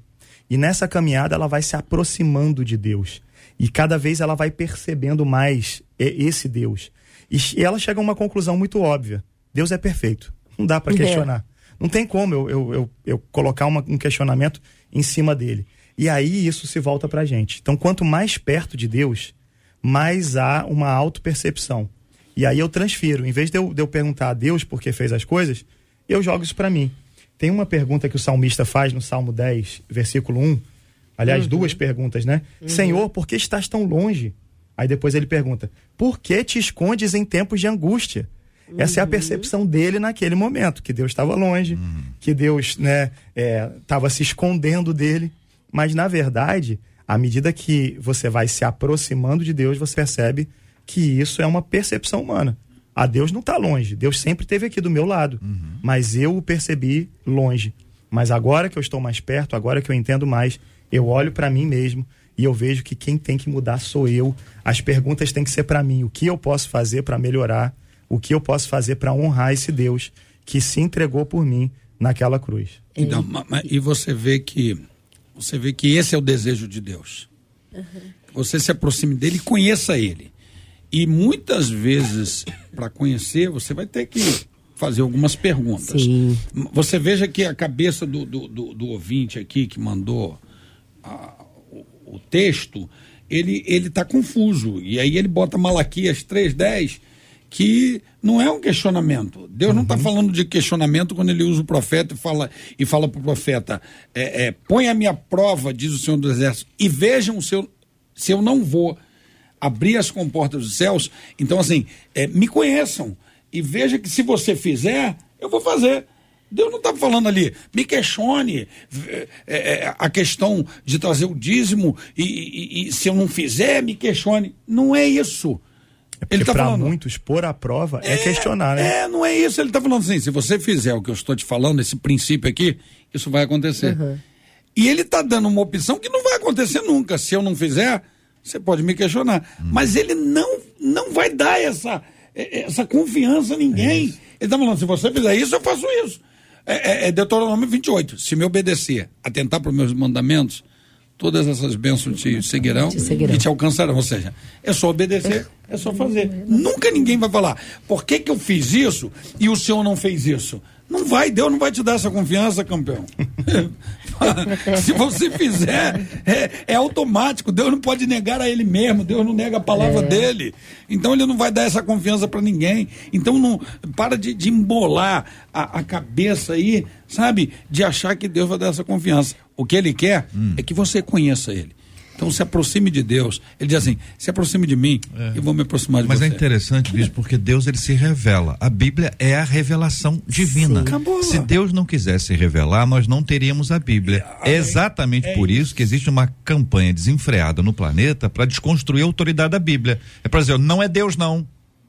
E nessa caminhada ela vai se aproximando de Deus. E cada vez ela vai percebendo mais esse Deus. E ela chega a uma conclusão muito óbvia: Deus é perfeito. Não dá para é. questionar. Não tem como eu, eu, eu, eu colocar uma, um questionamento em cima dele. E aí isso se volta para a gente. Então, quanto mais perto de Deus, mais há uma autopercepção. E aí eu transfiro. Em vez de eu, de eu perguntar a Deus por que fez as coisas, eu jogo isso para mim. Tem uma pergunta que o salmista faz no Salmo 10, versículo 1. Aliás, uhum. duas perguntas, né? Uhum. Senhor, por que estás tão longe? Aí depois ele pergunta: Por que te escondes em tempos de angústia? Uhum. Essa é a percepção dele naquele momento, que Deus estava longe, uhum. que Deus né, estava é, se escondendo dele. Mas, na verdade, à medida que você vai se aproximando de Deus, você percebe que isso é uma percepção humana. A Deus não está longe, Deus sempre esteve aqui do meu lado, uhum. mas eu o percebi longe. Mas agora que eu estou mais perto, agora que eu entendo mais, eu olho para mim mesmo e eu vejo que quem tem que mudar sou eu. As perguntas têm que ser para mim: o que eu posso fazer para melhorar? O que eu posso fazer para honrar esse Deus que se entregou por mim naquela cruz? Então, e você vê que você vê que esse é o desejo de Deus. Uhum. Você se aproxime dele e conheça ele. E muitas vezes, para conhecer, você vai ter que fazer algumas perguntas. Sim. Você veja que a cabeça do, do, do, do ouvinte aqui que mandou a, o, o, texto, ele ele está confuso. E aí ele bota Malaquias 3,10, que não é um questionamento. Deus uhum. não está falando de questionamento quando ele usa o profeta e fala e fala para o profeta: é, é, põe a minha prova, diz o Senhor do Exército, e vejam se eu, se eu não vou abrir as comportas dos céus. Então, assim, é, me conheçam e veja que se você fizer, eu vou fazer. Deus não está falando ali, me questione é, é, a questão de trazer o dízimo e, e, e, se eu não fizer, me questione. Não é isso. É porque tá para muitos, pôr a prova é, é, questionar, né? É, não é isso. Ele está falando assim: se você fizer o que eu estou te falando, esse princípio aqui, isso vai acontecer. Uhum. E ele está dando uma opção que não vai acontecer nunca. Se eu não fizer, você pode me questionar. Hum. Mas ele não, não vai dar essa, essa confiança a ninguém. É ele está falando, se você fizer isso, eu faço isso. É, é, é Deuteronômio 28. Se me obedecer, atentar para os meus mandamentos, todas essas bênçãos te seguirão, te seguirão, e te alcançarão. Ou seja, é só obedecer, é só fazer. Nunca ninguém vai falar, por que, que eu fiz isso e o senhor não fez isso? Não vai, Deus não vai te dar essa confiança, campeão. <laughs> <laughs> Se você fizer, é, é, automático. Deus não pode negar a Ele mesmo. Deus não nega a palavra é. dele. Então Ele não vai dar essa confiança para ninguém. Então não para de, de embolar a, a, cabeça aí, sabe? De achar que Deus vai dar essa confiança. O que Ele quer hum. é que você conheça Ele. Então se aproxime de Deus. Ele diz assim: se aproxime de mim, é. eu vou me aproximar de Mas é você. Mas é interessante isso, porque Deus ele se revela. A Bíblia é a revelação divina. Sim, se Deus não quisesse revelar, nós não teríamos a Bíblia. É, é exatamente é por isso. isso que existe uma campanha desenfreada no planeta para desconstruir a autoridade da Bíblia. É para dizer, não é Deus não.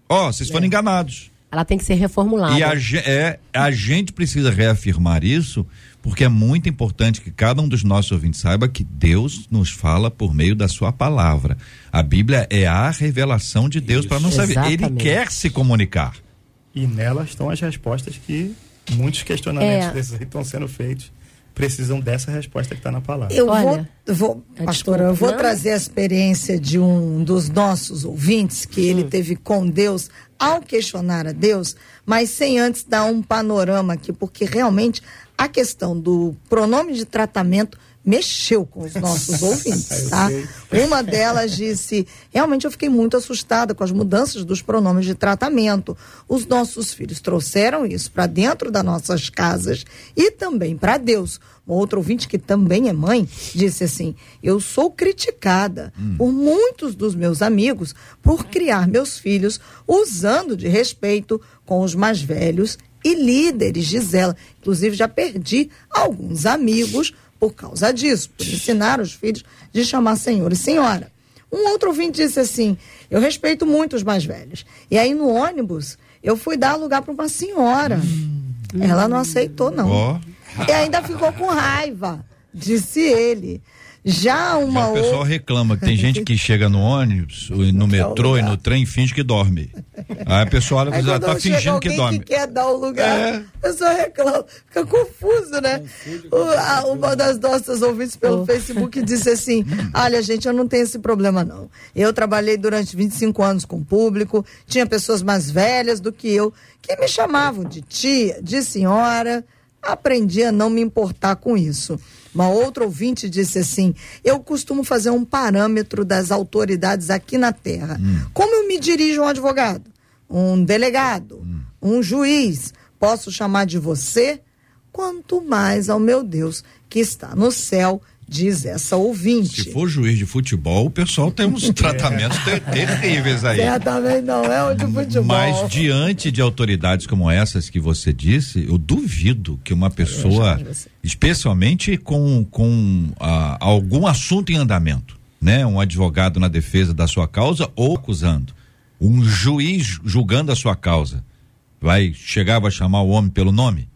Ó, oh, vocês foram é. enganados. Ela tem que ser reformulada. E a, é, a gente precisa reafirmar isso porque é muito importante que cada um dos nossos ouvintes saiba que Deus nos fala por meio da sua palavra. A Bíblia é a revelação de Deus para não saber. Ele quer se comunicar. E nela estão as respostas que muitos questionamentos é. desses estão sendo feitos precisam dessa resposta que está na palavra. Eu Olha, vou, vou é, pastora, eu vou não? trazer a experiência de um dos nossos ouvintes que ele hum. teve com Deus ao questionar a Deus, mas sem antes dar um panorama aqui, porque realmente a questão do pronome de tratamento mexeu com os nossos <laughs> ouvintes, tá? Uma delas disse: realmente eu fiquei muito assustada com as mudanças dos pronomes de tratamento. Os nossos filhos trouxeram isso para dentro das nossas casas e também para Deus. Um outro ouvinte que também é mãe disse assim: Eu sou criticada hum. por muitos dos meus amigos por criar meus filhos usando de respeito com os mais velhos e líderes, Gisela. Inclusive, já perdi alguns amigos por causa disso, por ensinar os filhos de chamar senhor e senhora. Um outro ouvinte disse assim: Eu respeito muito os mais velhos. E aí, no ônibus, eu fui dar lugar para uma senhora. Hum. Ela não aceitou, não. Oh. E ainda ficou com raiva, disse ele. Já uma Já o pessoal outra... reclama que tem gente que <laughs> chega no ônibus, no metrô e no trem e finge que dorme. Aí a pessoa olha e diz, ah, tá fingindo que dorme. que quer dar o lugar, é. a pessoa reclama, fica confuso, né? O, a, uma das nossas ouvintes pelo oh. Facebook disse assim: <laughs> Olha, gente, eu não tenho esse problema, não. Eu trabalhei durante 25 anos com o público, tinha pessoas mais velhas do que eu que me chamavam de tia, de senhora. aprendi a não me importar com isso. Uma outra ouvinte disse assim: Eu costumo fazer um parâmetro das autoridades aqui na Terra. Como eu me dirijo a um advogado, um delegado, um juiz? Posso chamar de você? Quanto mais ao meu Deus que está no céu, diz essa ouvinte. Se for juiz de futebol, o pessoal tem uns <laughs> tratamentos ter- terríveis aí. Certamente não é o de futebol. Mas diante de autoridades como essas que você disse, eu duvido que uma pessoa, especialmente com, com ah, algum assunto em andamento, né? Um advogado na defesa da sua causa ou acusando, um juiz julgando a sua causa, vai chegar, vai chamar o homem pelo nome?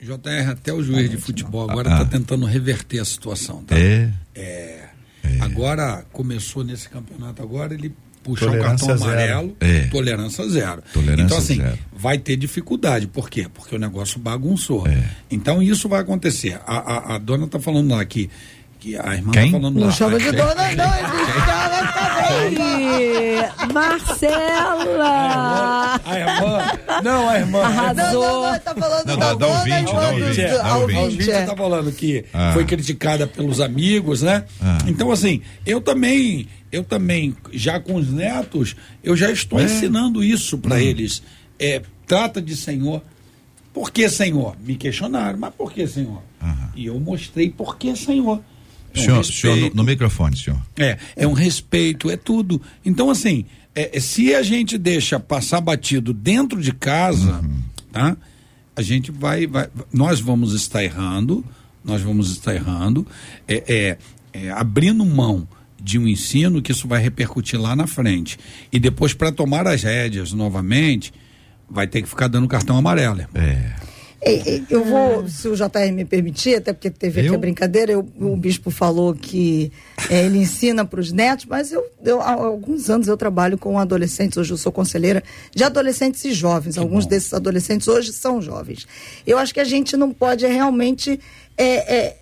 JR, até o juiz de futebol agora está Ah. tentando reverter a situação, tá? É. Agora, começou nesse campeonato agora, ele puxou o Tolerância cartão zero. amarelo, É. tolerância zero. Tolerância então, assim, zero. vai ter dificuldade. Por quê? Porque o negócio bagunçou. É. Então, isso vai acontecer. A, a, a dona está falando lá que, que a irmã Quem? está falando lá. Não chama de dona, não, <laughs> ele cara tá Marcela! A irmã. Não, a irmã. Não, Arrasou. não, não, ele tá falando Não, da dona ouvinte, da do- ouvinte, do- da a ouvinte. A ouvinte, é. está falando que Ah. foi criticada pelos amigos, né? Ah. Então, assim, eu também, eu também, já com os netos, eu já estou É. ensinando isso para Hum. eles. É, trata de Senhor. Por que Senhor? Me questionaram, mas por que Senhor? E eu mostrei por que Senhor. É um Senhor, senhor no, no microfone, senhor. É, é um respeito, é tudo. Então, assim, é, é, se a gente deixa passar batido dentro de casa, tá? A gente vai, vai. Nós vamos estar errando, nós vamos estar errando, é, é, é, abrindo mão de um ensino que isso vai repercutir lá na frente. E depois, para tomar as rédeas novamente, vai ter que ficar dando cartão amarelo. irmão. É. Eu vou, se o JR me permitir, até porque teve aqui a brincadeira, eu- o bispo falou que eh, ele ensina para os netos, mas eu, eu, há alguns anos eu trabalho com adolescentes, hoje eu sou conselheira de adolescentes e jovens. Alguns desses adolescentes hoje são jovens. Eu acho que a gente não pode realmente é, é,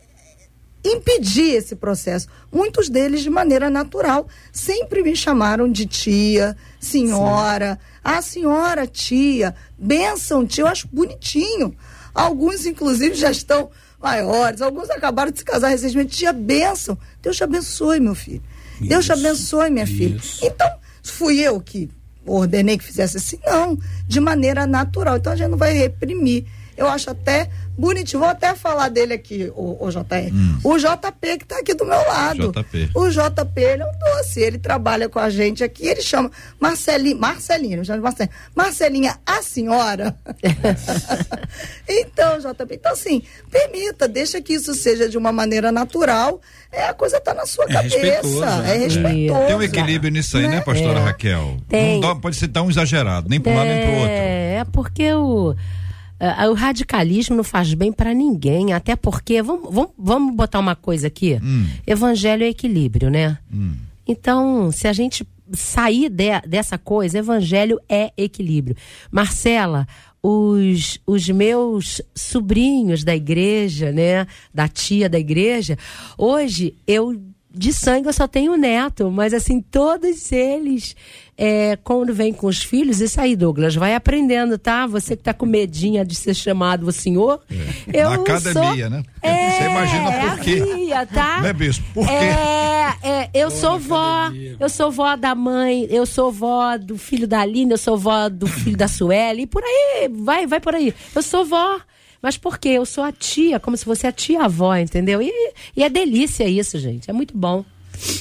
impedir esse processo. Muitos deles de maneira natural sempre me chamaram de tia, senhora, ah, senhora, tia, benção, tia, eu acho bonitinho. Alguns, inclusive, já estão maiores, alguns acabaram de se casar recentemente, tia, benção. Deus te abençoe, meu filho. Deus te Isso, abençoe, minha filha. isso. Então, fui eu que ordenei que fizesse assim? Não, de maneira natural. Então a gente não vai reprimir. Eu acho até bonitinho. Vou até falar dele aqui, o, o JR. O JP que está aqui do meu lado. JP. O JP, ele é um doce. Ele trabalha com a gente aqui. Ele chama Marcelinha. Marcelinha, chama de Marcelinha. Marcelinha, a senhora. <laughs> então, JP. Então, assim, permita, deixa que isso seja de uma maneira natural. É, a coisa está na sua É cabeça. respeitoso, É né? respeitoso. Tem um equilíbrio nisso aí, né, pastora É. Raquel? Tem. Não dá- pode ser tão exagerado, nem para um lado nem para o outro. É, é porque o, ah, o radicalismo não faz bem para ninguém, até porque, vamos, vamos, vamos botar uma coisa aqui, evangelho é equilíbrio, né? Então, se a gente sair de- dessa coisa, evangelho é equilíbrio. Marcela, os, os meus sobrinhos da igreja, né? Da tia da igreja, hoje eu de sangue eu só tenho neto, mas assim, todos eles, é, quando vem com os filhos, isso aí, Douglas, vai aprendendo, tá? Você que tá com medinha de ser chamado o senhor. Eu Na academia, sou- né? É, Você imagina por quê? é a Bia, tá? Né, bispo? Por quê? É, é, eu sou vó, eu sou vó da mãe, eu sou vó do filho da Aline, eu sou vó do filho da Sueli, e por aí, vai, vai por aí. Eu sou vó. Mas por quê? Eu sou a tia, como se fosse a tia-avó, entendeu? E, e é delícia isso, gente. É muito bom.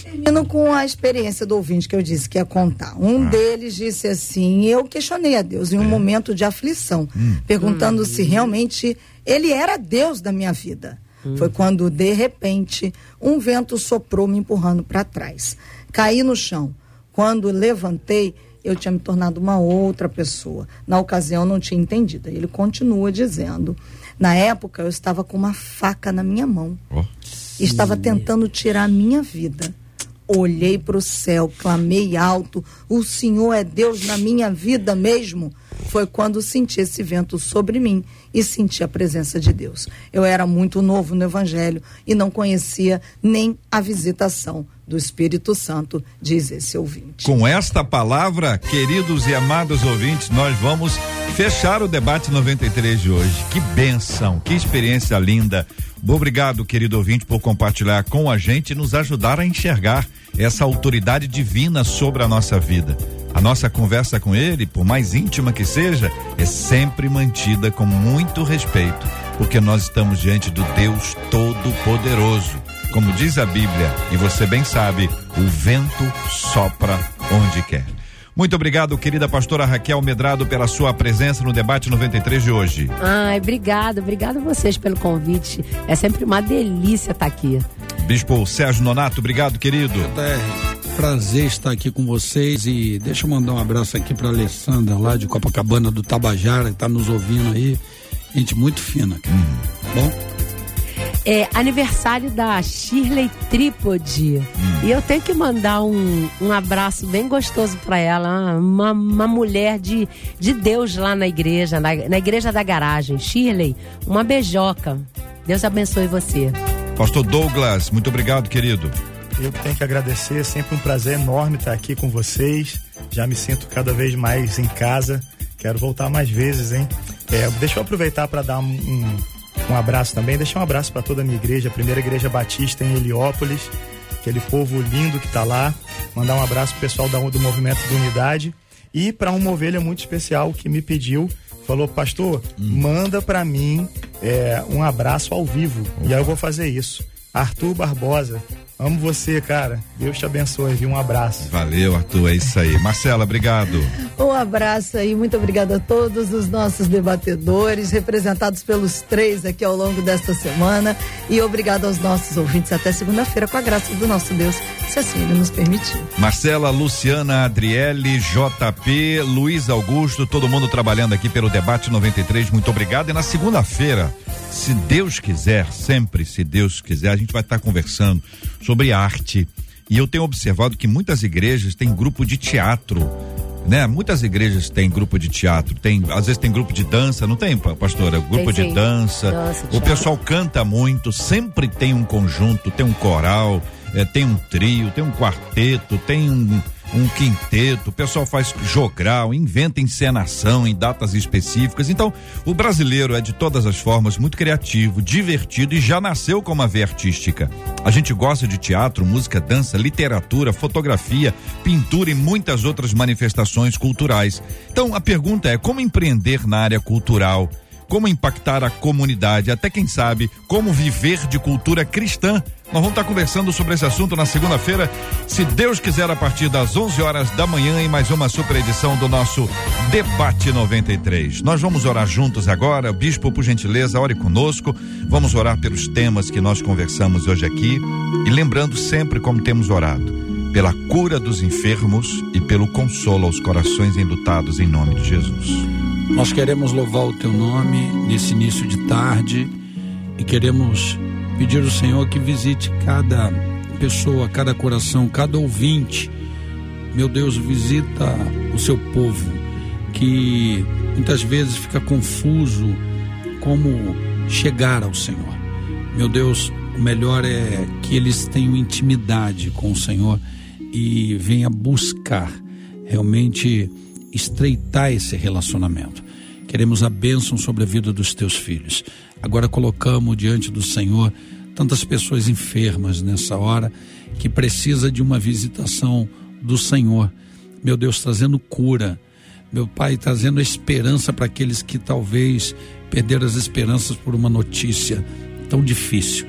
Termino com a experiência do ouvinte que eu disse que ia contar. Um deles disse assim: eu questionei a Deus em um momento de aflição, perguntando se realmente ele era Deus da minha vida. Foi quando, de repente, um vento soprou me empurrando para trás. Caí no chão. Quando levantei, eu tinha me tornado uma outra pessoa. Na ocasião, eu não tinha entendido. Ele continua dizendo: na época, eu estava com uma faca na minha mão Ó. estava tentando tirar a minha vida. Olhei para o céu, clamei alto: O Senhor é Deus na minha vida mesmo? Foi quando senti esse vento sobre mim e senti a presença de Deus. Eu era muito novo no Evangelho e não conhecia nem a visitação do Espírito Santo, diz esse ouvinte. Com esta palavra, queridos e amados ouvintes, nós vamos fechar o debate 93 de hoje. Que benção, que experiência linda. Obrigado, querido ouvinte, por compartilhar com a gente e nos ajudar a enxergar essa autoridade divina sobre a nossa vida. A nossa conversa com ele, por mais íntima que seja, é sempre mantida com muito respeito, porque nós estamos diante do Deus Todo-Poderoso. Como diz a Bíblia, e você bem sabe, o vento sopra onde quer. Muito obrigado, querida pastora Raquel Medrado, pela sua presença no debate 93 de hoje. Ai, obrigado, obrigado a vocês pelo convite. É sempre uma delícia estar aqui. Bispo Sérgio Nonato, obrigado, querido. É prazer estar aqui com vocês e deixa eu mandar um abraço aqui para Alessandra lá de Copacabana do Tabajara, que está nos ouvindo aí. Gente muito fina, hum. bom? é aniversário da Shirley Trípode. Hum. E eu tenho que mandar um, um abraço bem gostoso para ela. Uma, uma mulher de, de Deus lá na igreja, na, na igreja da garagem. Shirley, uma beijoca. Deus abençoe você. Pastor Douglas, muito obrigado, querido. Eu tenho que agradecer, é sempre um prazer enorme estar aqui com vocês. Já me sinto cada vez mais em casa. Quero voltar mais vezes, hein? É, deixa eu aproveitar para dar um, um um abraço também, deixar um abraço para toda a minha igreja, a primeira igreja batista em Heliópolis, aquele povo lindo que está lá. Mandar um abraço pro pessoal da, do Movimento de Unidade e para uma ovelha muito especial que me pediu, falou, pastor, hum. manda para mim é, um abraço ao vivo. Opa. E aí eu vou fazer isso. Arthur Barbosa, Amo você, cara. Deus te abençoe, viu? Um abraço. Valeu, Arthur. É isso aí. Marcela, obrigado. Um abraço aí. Muito obrigada a todos os nossos debatedores, representados pelos três aqui ao longo desta semana. E obrigado aos nossos ouvintes. Até segunda-feira, com a graça do nosso Deus, se assim ele nos permitir. Marcela, Luciana, Adriele, JP, Luiz Augusto, todo mundo trabalhando aqui pelo Debate 93. Muito obrigado. E na segunda-feira, se Deus quiser, sempre, se Deus quiser, a gente vai estar conversando sobre arte. E eu tenho observado que muitas igrejas têm grupo de teatro. Né? Muitas igrejas têm grupo de teatro, tem, às vezes tem grupo de dança, não tem, pastora? Grupo tem, de dança. dança o pessoal canta muito, sempre tem um conjunto, tem um coral, é, tem um trio, tem um quarteto, tem um, um quinteto, o pessoal faz jogral, inventa encenação em datas específicas. Então, o brasileiro é de todas as formas muito criativo, divertido e já nasceu com uma veia artística. A gente gosta de teatro, música, dança, literatura, fotografia, pintura e muitas outras manifestações culturais. Então, a pergunta é: como empreender na área cultural? como impactar a comunidade, até quem sabe como viver de cultura cristã. Nós vamos estar conversando sobre esse assunto na segunda-feira, se Deus quiser, a partir das 11 horas da manhã, em mais uma super edição do nosso Debate 93. Nós vamos orar juntos agora. Bispo, por gentileza, ore conosco. Vamos orar pelos temas que nós conversamos hoje aqui. E lembrando sempre como temos orado pela cura dos enfermos e pelo consolo aos corações enlutados, em nome de Jesus. Nós queremos louvar o teu nome nesse início de tarde e queremos pedir ao Senhor que visite cada pessoa, cada coração, cada ouvinte. Meu Deus, visita o seu povo que muitas vezes fica confuso como chegar ao Senhor. Meu Deus, o melhor é que eles tenham intimidade com o Senhor e venha buscar realmente estreitar esse relacionamento. Queremos a bênção sobre a vida dos teus filhos. Agora colocamos diante do Senhor tantas pessoas enfermas nessa hora que precisa de uma visitação do Senhor. Meu Deus, trazendo cura. Meu Pai, trazendo esperança para aqueles que talvez perderam as esperanças por uma notícia tão difícil.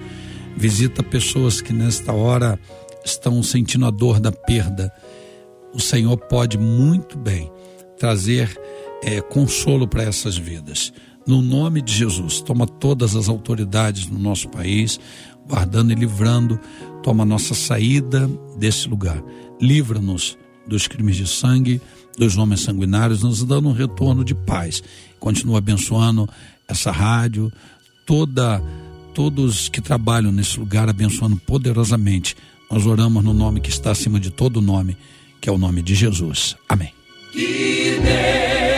Visita pessoas que nesta hora estão sentindo a dor da perda. O Senhor pode muito bem trazer é, consolo para essas vidas. No nome de Jesus, toma todas as autoridades no nosso país, guardando e livrando, toma nossa saída desse lugar. Livra-nos dos crimes de sangue, dos homens sanguinários, nos dando um retorno de paz. Continua abençoando essa rádio, toda todos que trabalham nesse lugar, abençoando poderosamente. Nós oramos no nome que está acima de todo nome, que é o nome de Jesus. Amém. Que Deus